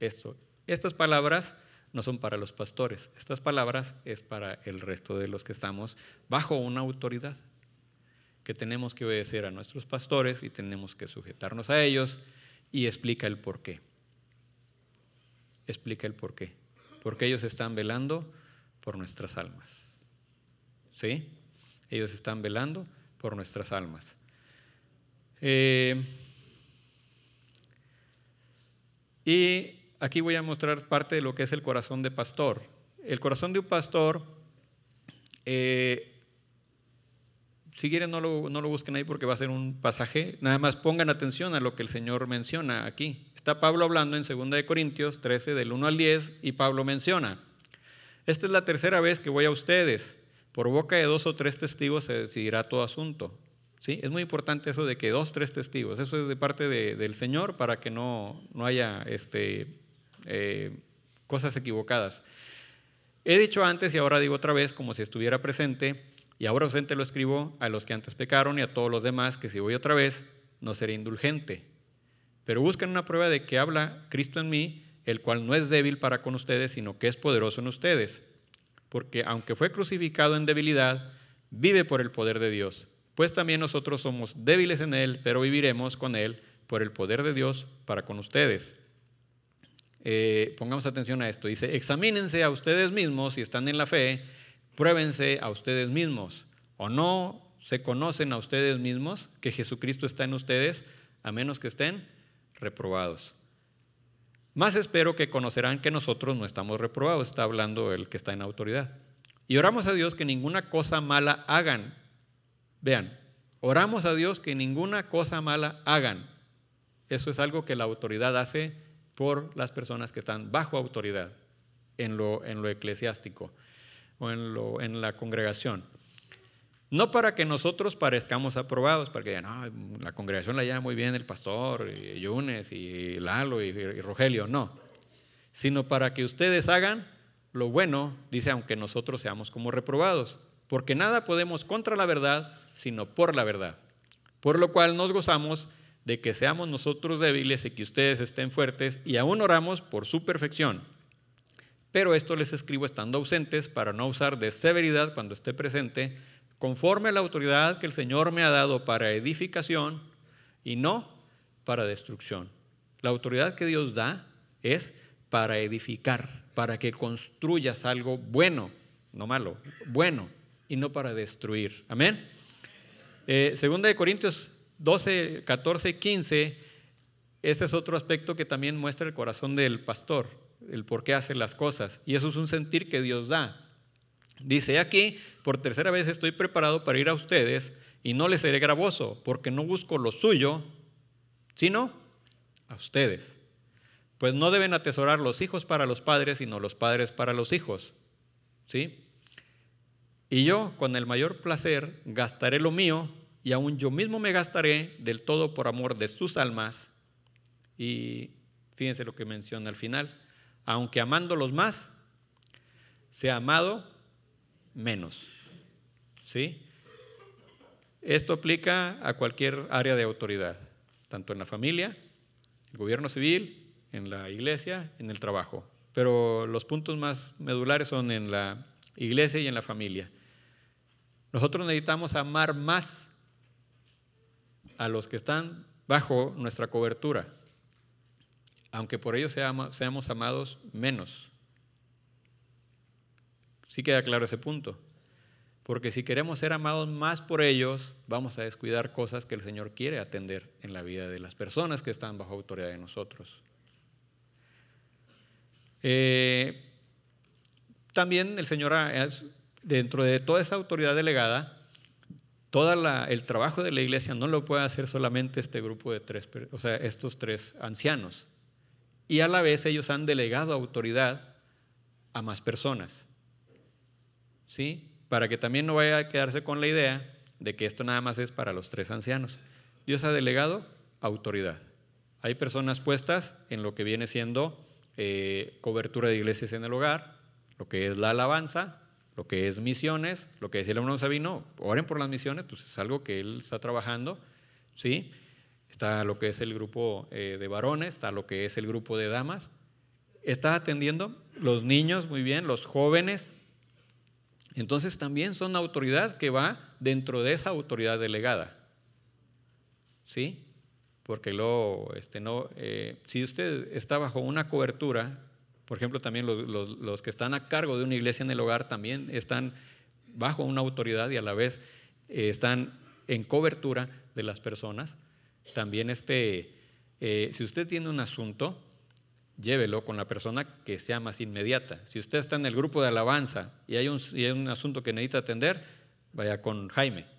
esto. Estas palabras no son para los pastores, estas palabras es para el resto de los que estamos bajo una autoridad, que tenemos que obedecer a nuestros pastores y tenemos que sujetarnos a ellos y explica el por qué. Explica el por qué porque ellos están velando por nuestras almas. ¿Sí? Ellos están velando por nuestras almas. Eh, y aquí voy a mostrar parte de lo que es el corazón de pastor. El corazón de un pastor, eh, si quieren no lo, no lo busquen ahí porque va a ser un pasaje, nada más pongan atención a lo que el Señor menciona aquí. Está Pablo hablando en 2 Corintios 13 del 1 al 10 y Pablo menciona, esta es la tercera vez que voy a ustedes, por boca de dos o tres testigos se decidirá todo asunto. ¿Sí? Es muy importante eso de que dos, tres testigos, eso es de parte del Señor para que no, no haya este, eh, cosas equivocadas. He dicho antes y ahora digo otra vez como si estuviera presente, y ahora ausente lo escribo a los que antes pecaron y a todos los demás, que si voy otra vez, no seré indulgente. Pero buscan una prueba de que habla Cristo en mí, el cual no es débil para con ustedes, sino que es poderoso en ustedes. Porque aunque fue crucificado en debilidad, vive por el poder de Dios. Pues también nosotros somos débiles en Él, pero viviremos con Él por el poder de Dios para con ustedes. Eh, pongamos atención a esto. Dice, examínense a ustedes mismos si están en la fe, pruébense a ustedes mismos. ¿O no se conocen a ustedes mismos que Jesucristo está en ustedes, a menos que estén reprobados. Más espero que conocerán que nosotros no estamos reprobados, está hablando el que está en autoridad. Y oramos a Dios que ninguna cosa mala hagan. Vean, oramos a Dios que ninguna cosa mala hagan. Eso es algo que la autoridad hace por las personas que están bajo autoridad en lo, en lo eclesiástico o en, lo, en la congregación. No para que nosotros parezcamos aprobados, para que digan, no, la congregación la llama muy bien el pastor, y Yunes, y Lalo, y Rogelio, no. Sino para que ustedes hagan lo bueno, dice, aunque nosotros seamos como reprobados. Porque nada podemos contra la verdad, sino por la verdad. Por lo cual nos gozamos de que seamos nosotros débiles y que ustedes estén fuertes, y aún oramos por su perfección. Pero esto les escribo estando ausentes para no usar de severidad cuando esté presente conforme a la autoridad que el Señor me ha dado para edificación y no para destrucción. La autoridad que Dios da es para edificar, para que construyas algo bueno, no malo, bueno, y no para destruir. Amén. Eh, segunda de Corintios 12, 14, 15, ese es otro aspecto que también muestra el corazón del pastor, el por qué hace las cosas. Y eso es un sentir que Dios da. Dice aquí, por tercera vez estoy preparado para ir a ustedes y no les seré gravoso, porque no busco lo suyo, sino a ustedes. Pues no deben atesorar los hijos para los padres, sino los padres para los hijos. ¿Sí? Y yo, con el mayor placer, gastaré lo mío, y aún yo mismo me gastaré del todo por amor de sus almas. Y fíjense lo que menciona al final. Aunque amándolos más, sea amado menos. ¿Sí? Esto aplica a cualquier área de autoridad, tanto en la familia, el gobierno civil, en la iglesia, en el trabajo. Pero los puntos más medulares son en la iglesia y en la familia. Nosotros necesitamos amar más a los que están bajo nuestra cobertura, aunque por ello seamos amados menos. Sí queda claro ese punto. Porque si queremos ser amados más por ellos, vamos a descuidar cosas que el Señor quiere atender en la vida de las personas que están bajo autoridad de nosotros. Eh, también el Señor, dentro de toda esa autoridad delegada, todo el trabajo de la iglesia no lo puede hacer solamente este grupo de tres, o sea, estos tres ancianos. Y a la vez ellos han delegado autoridad a más personas. ¿Sí? Para que también no vaya a quedarse con la idea de que esto nada más es para los tres ancianos. Dios ha delegado autoridad. Hay personas puestas en lo que viene siendo eh, cobertura de iglesias en el hogar, lo que es la alabanza, lo que es misiones, lo que decía el hermano Sabino, oren por las misiones, pues es algo que él está trabajando, ¿sí? Está lo que es el grupo eh, de varones, está lo que es el grupo de damas. Está atendiendo los niños muy bien, los jóvenes. Entonces también son autoridad que va dentro de esa autoridad delegada. ¿Sí? porque luego, este, no, eh, si usted está bajo una cobertura, por ejemplo, también los, que están a cargo de una iglesia en el hogar también están bajo una autoridad y a la vez eh, están en cobertura de las personas. También, este, eh, si usted tiene un asunto, llévelo con la persona que sea más inmediata. Si usted está en el grupo de alabanza y hay un, y hay un asunto que necesita atender, vaya con Jaime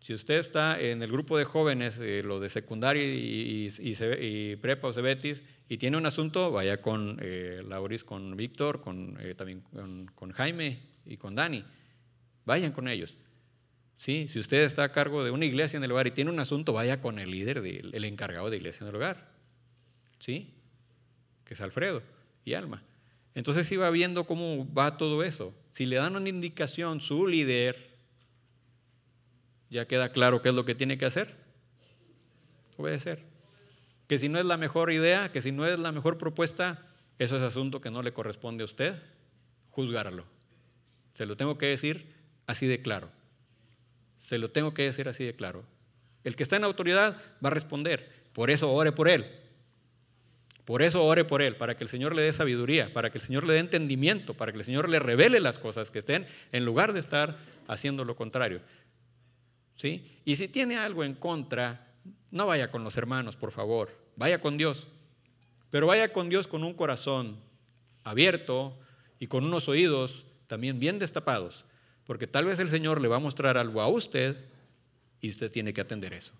si usted está en el grupo de jóvenes, eh, de secundaria y, prepa o cebetis, y tiene un asunto, vaya con eh, Lauris, con Víctor, con, eh, también con, Jaime y con Dani. Vayan con ellos. ¿Sí? Si usted está a cargo de una iglesia en el hogar y tiene un asunto, vaya con el líder, el encargado de iglesia en el hogar. ¿Sí? Que es Alfredo y Alma. Entonces iba viendo cómo va todo eso. Si le dan una indicación, su líder, ya queda claro qué es lo que tiene que hacer. Obedecer. Que si no es la mejor idea, que si no es la mejor propuesta, eso es asunto que no le corresponde a usted juzgarlo. Se lo tengo que decir así de claro. Se lo tengo que decir así de claro. El que está en autoridad va a responder. Por eso ore por él. Por eso ore por él, para que el Señor le dé sabiduría, para que el Señor le dé entendimiento, para que el Señor le revele las cosas que estén, en lugar de estar haciendo lo contrario. Y si tiene algo en contra, no vaya con los hermanos, por favor, vaya con Dios. Pero vaya con Dios con un corazón abierto y con unos oídos también bien destapados, porque tal vez el Señor le va a mostrar algo a usted y usted tiene que atender eso.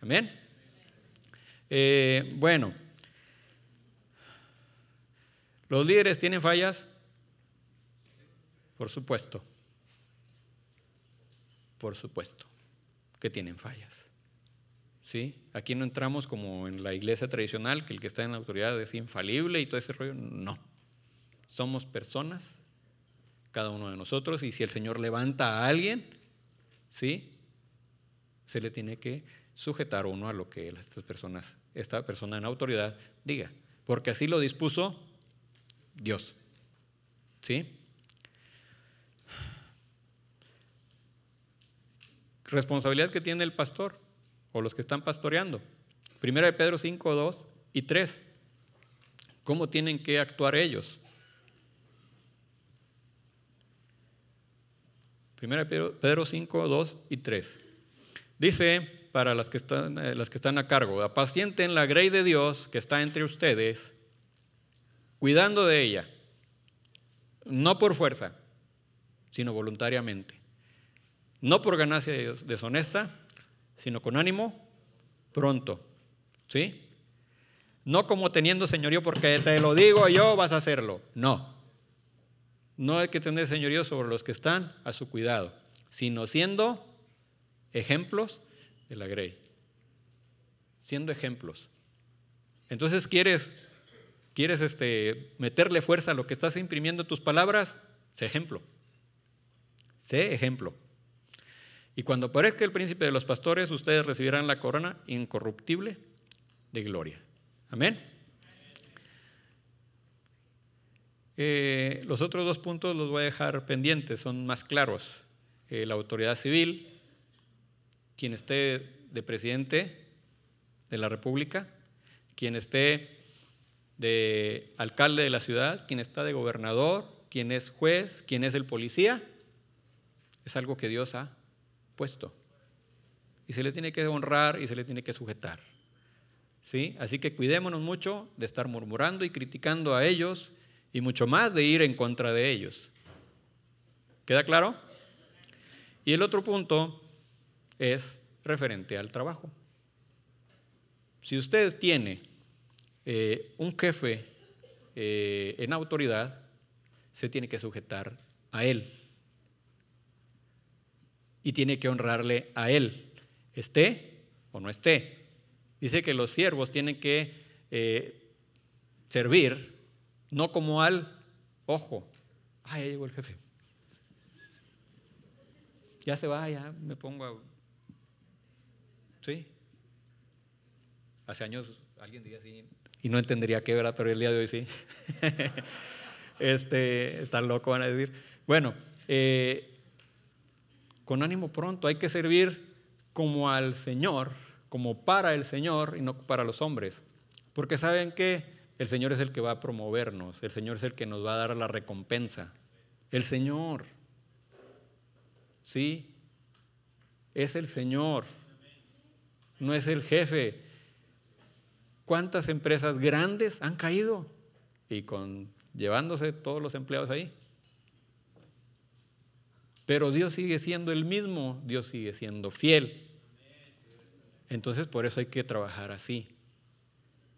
Amén. Eh, bueno, ¿los líderes tienen fallas? Por supuesto por supuesto, que tienen fallas. ¿Sí? Aquí no entramos como en la iglesia tradicional, que el que está en la autoridad es infalible y todo ese rollo. No. Somos personas, cada uno de nosotros, y si el Señor levanta a alguien, ¿sí? Se le tiene que sujetar uno a lo que estas personas, esta persona en autoridad diga, porque así lo dispuso Dios. ¿Sí? responsabilidad que tiene el pastor o los que están pastoreando. Primera de Pedro 5, 2 y 3. ¿Cómo tienen que actuar ellos? Primera de Pedro 5, 2 y 3. Dice para las que están, eh, las que están a cargo, apacienten la grey de Dios que está entre ustedes, cuidando de ella, no por fuerza, sino voluntariamente no por ganancia deshonesta, sino con ánimo pronto. ¿Sí? No como teniendo señorío porque te lo digo yo, vas a hacerlo. No. No hay que tener señorío sobre los que están a su cuidado, sino siendo ejemplos de la grey. Siendo ejemplos. Entonces, ¿quieres, quieres este, meterle fuerza a lo que estás imprimiendo tus palabras? Sé ejemplo. Sé ejemplo. Y cuando aparezca el príncipe de los pastores, ustedes recibirán la corona incorruptible de gloria. Amén. Eh, los otros dos puntos los voy a dejar pendientes, son más claros. Eh, la autoridad civil, quien esté de presidente de la República, quien esté de alcalde de la ciudad, quien está de gobernador, quien es juez, quien es el policía, Es algo que Dios ha puesto. Y se le tiene que honrar y se le tiene que sujetar. ¿Sí? Así que cuidémonos mucho de estar murmurando y criticando a ellos y mucho más de ir en contra de ellos. ¿Queda claro? Y el otro punto es referente al trabajo. Si usted tiene eh, un jefe eh, en autoridad, se tiene que sujetar a él. Y tiene que honrarle a él, esté o no esté. Dice que los siervos tienen que eh, servir no como al ojo. Ay, ya llegó el jefe. Ya se va, ya me pongo a... ¿Sí? Hace años alguien diría así y no entendería qué, ¿verdad? Pero el día de hoy sí. este, está loco, van a decir. Bueno, eh, con ánimo pronto, hay que servir como al Señor, como para el Señor y no para los hombres. Porque saben que el Señor es el que va a promovernos, el Señor es el que nos va a dar la recompensa. El Señor. ¿Sí? Es el Señor. No es el jefe. ¿Cuántas empresas grandes han caído? Y con llevándose todos los empleados ahí. Pero Dios sigue siendo el mismo, Dios sigue siendo fiel. Entonces por eso hay que trabajar así.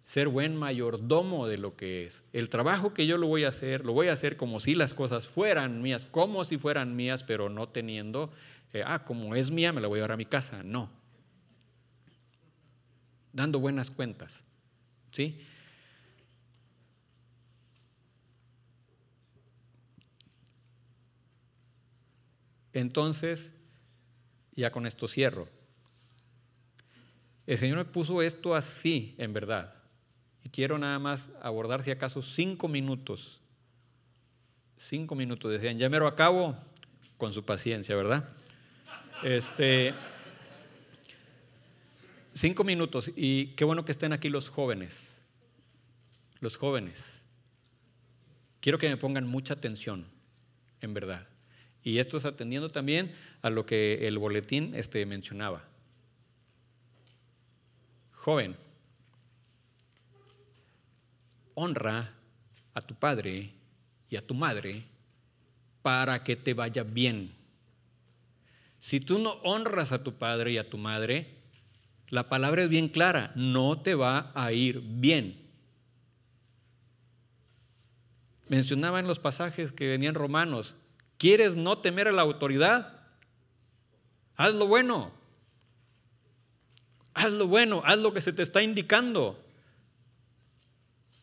Ser buen mayordomo de lo que es. El trabajo que yo lo voy a hacer, lo voy a hacer como si las cosas fueran mías, como si fueran mías, pero no teniendo, eh, ah, como es mía, me la voy a llevar a mi casa. No. Dando buenas cuentas. ¿Sí? Entonces, ya con esto cierro. El Señor me puso esto así, en verdad. Y quiero nada más abordar, si acaso, cinco minutos. Cinco minutos. Decían, ya me lo acabo con su paciencia, ¿verdad? Este. Cinco minutos. Y qué bueno que estén aquí los jóvenes. Los jóvenes. Quiero que me pongan mucha atención, en verdad. Y esto es atendiendo también a lo que el boletín este, mencionaba. Joven, honra a tu padre y a tu madre para que te vaya bien. Si tú no honras a tu padre y a tu madre, la palabra es bien clara, no te va a ir bien. Mencionaba en los pasajes que venían romanos, ¿Quieres no temer a la autoridad? Haz lo bueno. Haz lo bueno, haz lo que se te está indicando.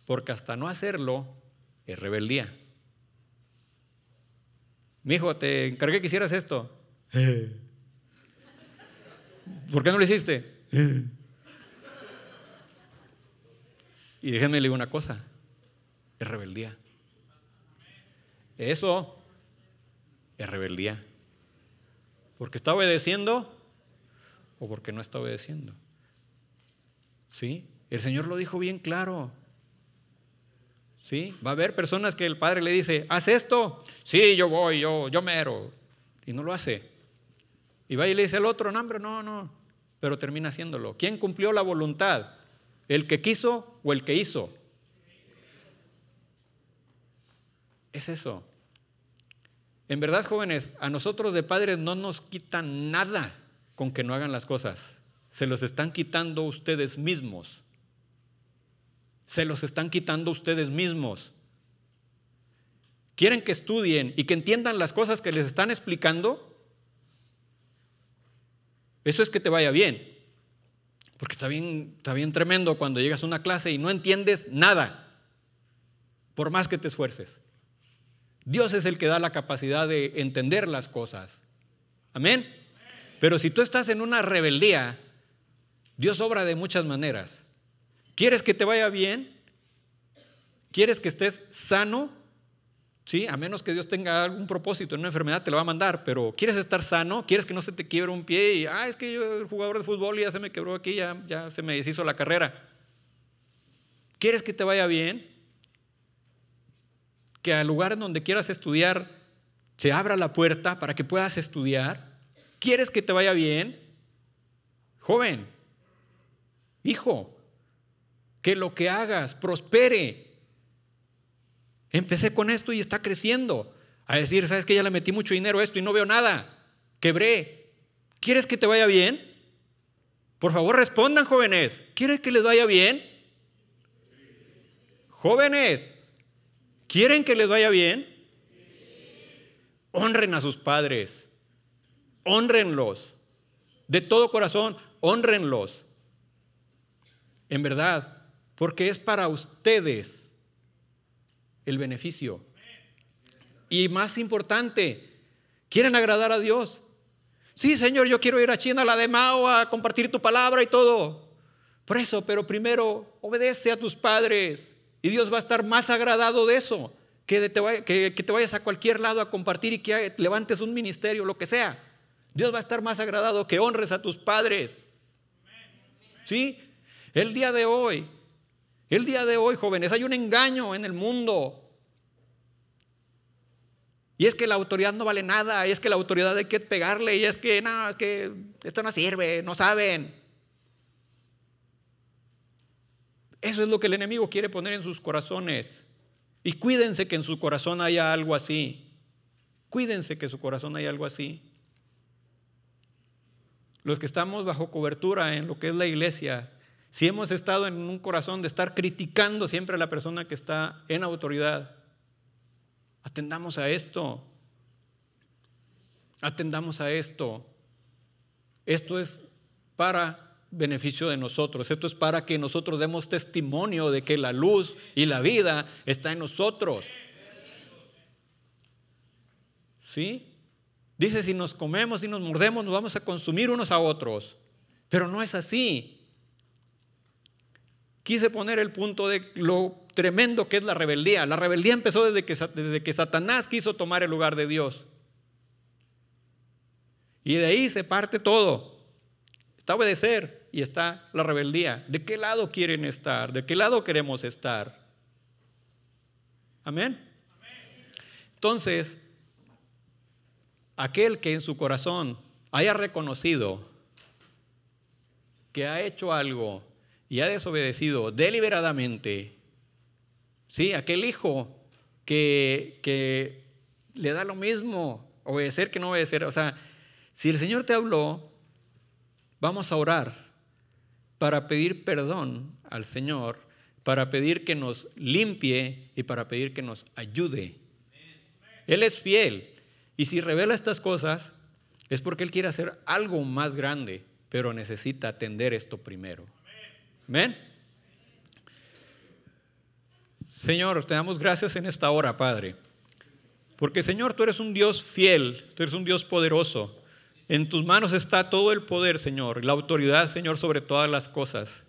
Porque hasta no hacerlo es rebeldía. Mi hijo, te encargué que hicieras esto. ¿Por qué no lo hiciste? Y déjenme le digo una cosa, es rebeldía. Eso es rebeldía. ¿Porque está obedeciendo o porque no está obedeciendo? ¿Sí? El Señor lo dijo bien claro. ¿Sí? Va a haber personas que el padre le dice, haz esto. Sí, yo voy, yo, yo mero. Y no lo hace. Y va y le dice al otro, no, hombre, no, no. Pero termina haciéndolo. ¿Quién cumplió la voluntad? ¿El que quiso o el que hizo? Es eso. En verdad, jóvenes, a nosotros de padres no nos quitan nada con que no hagan las cosas. Se los están quitando ustedes mismos. Se los están quitando ustedes mismos. ¿Quieren que estudien y que entiendan las cosas que les están explicando? Eso es que te vaya bien. Porque está bien, está bien tremendo cuando llegas a una clase y no entiendes nada, por más que te esfuerces. Dios es el que da la capacidad de entender las cosas. Amén. Pero si tú estás en una rebeldía, Dios obra de muchas maneras. ¿Quieres que te vaya bien? ¿Quieres que estés sano? Sí, a menos que Dios tenga algún propósito en una enfermedad, te lo va a mandar, pero ¿quieres estar sano? ¿Quieres que no se te quiebre un pie? Y, ah, es que yo, el jugador de fútbol, ya se me quebró aquí, ya, ya se me deshizo la carrera. ¿Quieres que te vaya bien? Que al lugar en donde quieras estudiar se abra la puerta para que puedas estudiar. ¿Quieres que te vaya bien? Joven, hijo, que lo que hagas prospere. Empecé con esto y está creciendo. A decir, ¿sabes que ya le metí mucho dinero a esto y no veo nada? Quebré. ¿Quieres que te vaya bien? Por favor, respondan, jóvenes. ¿Quieres que les vaya bien? Jóvenes, ¿quieren que les vaya bien? Honren a sus padres. Honrenlos. De todo corazón, honrenlos. En verdad, porque es para ustedes el beneficio. Y más importante, quieren agradar a Dios. Sí, Señor, yo quiero ir a China, a la de Mao, a compartir tu palabra y todo. Por eso, pero primero obedece a tus padres. Y Dios va a estar más agradado de eso, que te, vayas a cualquier lado a compartir y que levantes un ministerio, lo que sea. Dios va a estar más agradado que honres a tus padres. ¿Sí? El día de hoy, el día de hoy, jóvenes, hay un engaño en el mundo. Y es que la autoridad no vale nada, y es que la autoridad hay que pegarle, y es que no, es que esto no sirve, no saben. Eso es lo que el enemigo quiere poner en sus corazones. Y cuídense que en su corazón haya algo así. Cuídense que en su corazón haya algo así. Los que estamos bajo cobertura en lo que es la iglesia, si hemos estado en un corazón de estar criticando siempre a la persona que está en autoridad, Atendamos a esto. Atendamos a esto. Esto es para beneficio de nosotros. Esto es para que nosotros demos testimonio de que la luz y la vida está en nosotros. ¿Sí? Dice, si nos comemos y nos mordemos, nos vamos a consumir unos a otros. Pero no es así. Quise poner el punto de lo tremendo que es la rebeldía. La rebeldía empezó desde que, desde que Satanás quiso tomar el lugar de Dios. Y de ahí se parte todo. Está obedecer y está la rebeldía. ¿De qué lado quieren estar? ¿De qué lado queremos estar? Amén. Entonces, aquel que en su corazón haya reconocido que ha hecho algo y ha desobedecido deliberadamente, Sí, aquel hijo que, que le da lo mismo obedecer que no obedecer. O sea, si el Señor te habló, vamos a orar para pedir perdón al Señor, para pedir que nos limpie y para pedir que nos ayude. Él es fiel. Y si revela estas cosas, es porque Él quiere hacer algo más grande, pero necesita atender esto primero. Amén. Señor, te damos gracias en esta hora, Padre. Porque, Señor, tú eres un Dios fiel, tú eres un Dios poderoso. En tus manos está todo el poder, Señor, la autoridad, Señor, sobre todas las cosas.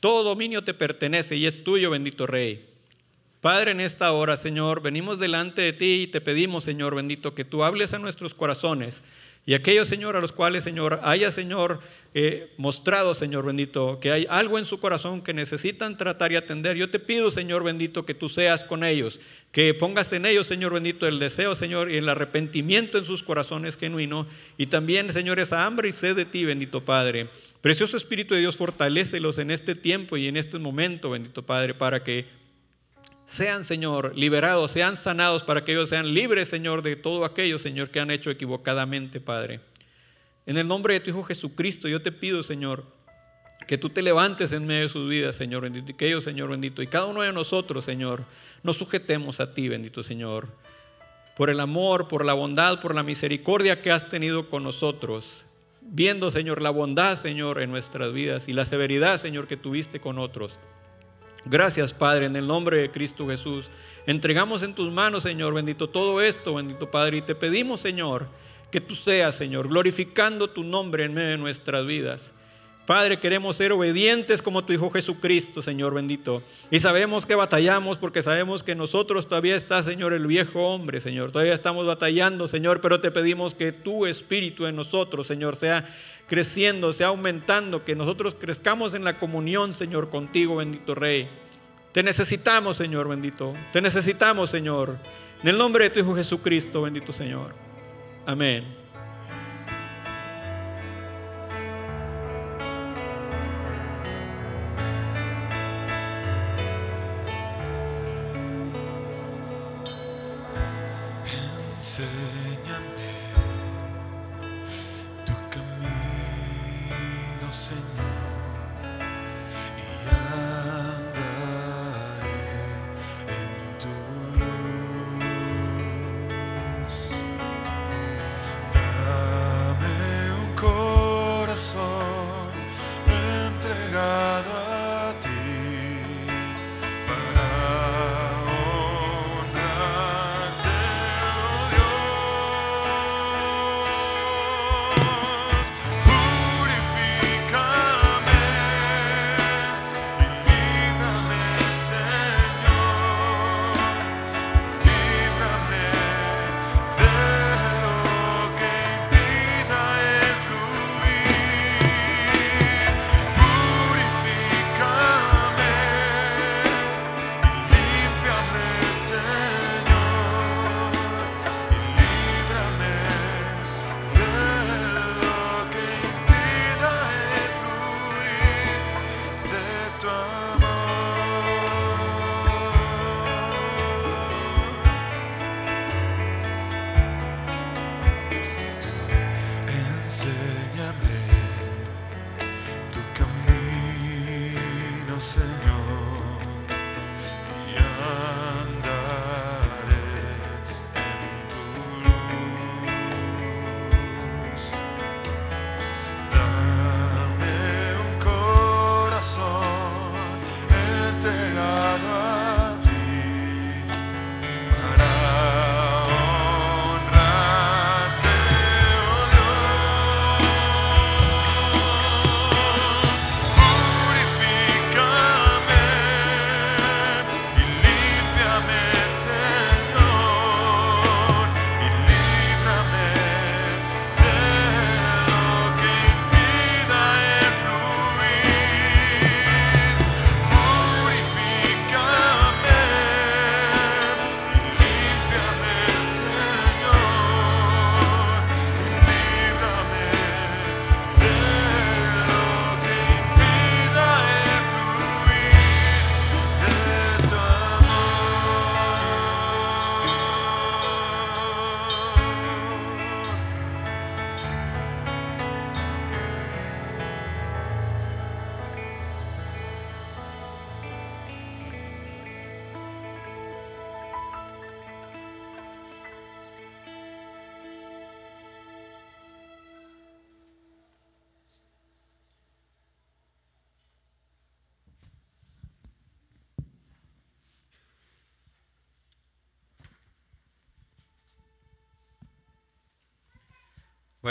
Todo dominio te pertenece y es tuyo, bendito Rey. Padre, en esta hora, Señor, venimos delante de ti y te pedimos, Señor bendito, que tú hables a nuestros corazones y aquellos, Señor, a los cuales, Señor, haya, Señor, eh, mostrado, Señor bendito, que hay algo en su corazón que necesitan tratar y atender. Yo te pido, Señor bendito, que tú seas con ellos, que pongas en ellos, Señor bendito, el deseo, Señor, y el arrepentimiento en sus corazones genuino. Y también, Señor, esa hambre y sed de ti, bendito Padre. Precioso Espíritu de Dios, fortalécelos en este tiempo y en este momento, bendito Padre, para que sean, Señor, liberados, sean sanados para que ellos sean libres, Señor, de todo aquello, Señor, que han hecho equivocadamente, Padre. En el nombre de tu Hijo Jesucristo, yo te pido, Señor, que tú te levantes en medio de sus vidas, Señor bendito, y que ellos, Señor bendito, y cada uno de nosotros, Señor, nos sujetemos a ti, bendito Señor, por el amor, por la bondad, por la misericordia que has tenido con nosotros, viendo, Señor, la bondad, Señor, en nuestras vidas y la severidad, Señor, que tuviste con otros. Gracias, Padre, en el nombre de Cristo Jesús. Entregamos en tus manos, Señor, bendito todo esto, bendito Padre, y te pedimos, Señor, que tú seas, Señor, glorificando tu nombre en medio de nuestras vidas. Padre, queremos ser obedientes como tu Hijo Jesucristo, Señor bendito. Y sabemos que batallamos porque sabemos que nosotros todavía está, Señor, el viejo hombre, Señor. Todavía estamos batallando, Señor, pero te pedimos que tu espíritu en nosotros, Señor, sea creciendo, sea aumentando, que nosotros crezcamos en la comunión, Señor, contigo, bendito Rey. Te necesitamos, Señor bendito. Te necesitamos, Señor. En el nombre de tu Hijo Jesucristo, bendito Señor. Amén.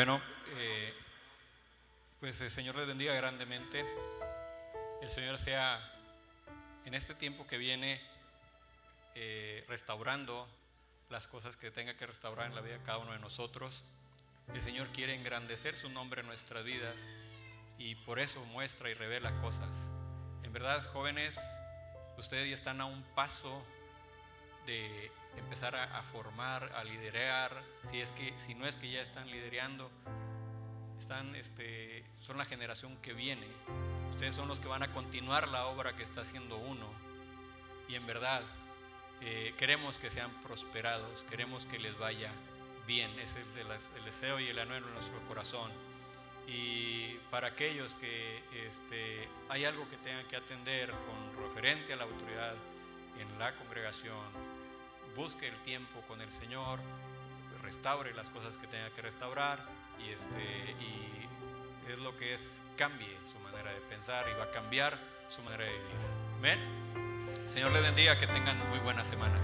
Bueno, eh, pues el Señor les bendiga grandemente. El Señor sea en este tiempo que viene eh, restaurando las cosas que tenga que restaurar en la vida de cada uno de nosotros. El Señor quiere engrandecer su nombre en nuestras vidas y por eso muestra y revela cosas. En verdad, jóvenes, ustedes ya están a un paso de empezar a, formar, a liderar, si, es que, si no es que ya están liderando, están, este, son la generación que viene. Ustedes son los que van a continuar la obra que está haciendo uno. Y en verdad, eh, queremos que sean prosperados, queremos que les vaya bien. Ese es el, deseo y el anhelo en nuestro corazón. Y para aquellos que este, hay algo que tengan que atender con referente a la autoridad en la congregación, busque el tiempo con el Señor, restaure las cosas que tenga que restaurar y, este, y es lo que es, cambie su manera de pensar y va a cambiar su manera de vivir. Amén. Señor le bendiga, que tengan muy buena semana.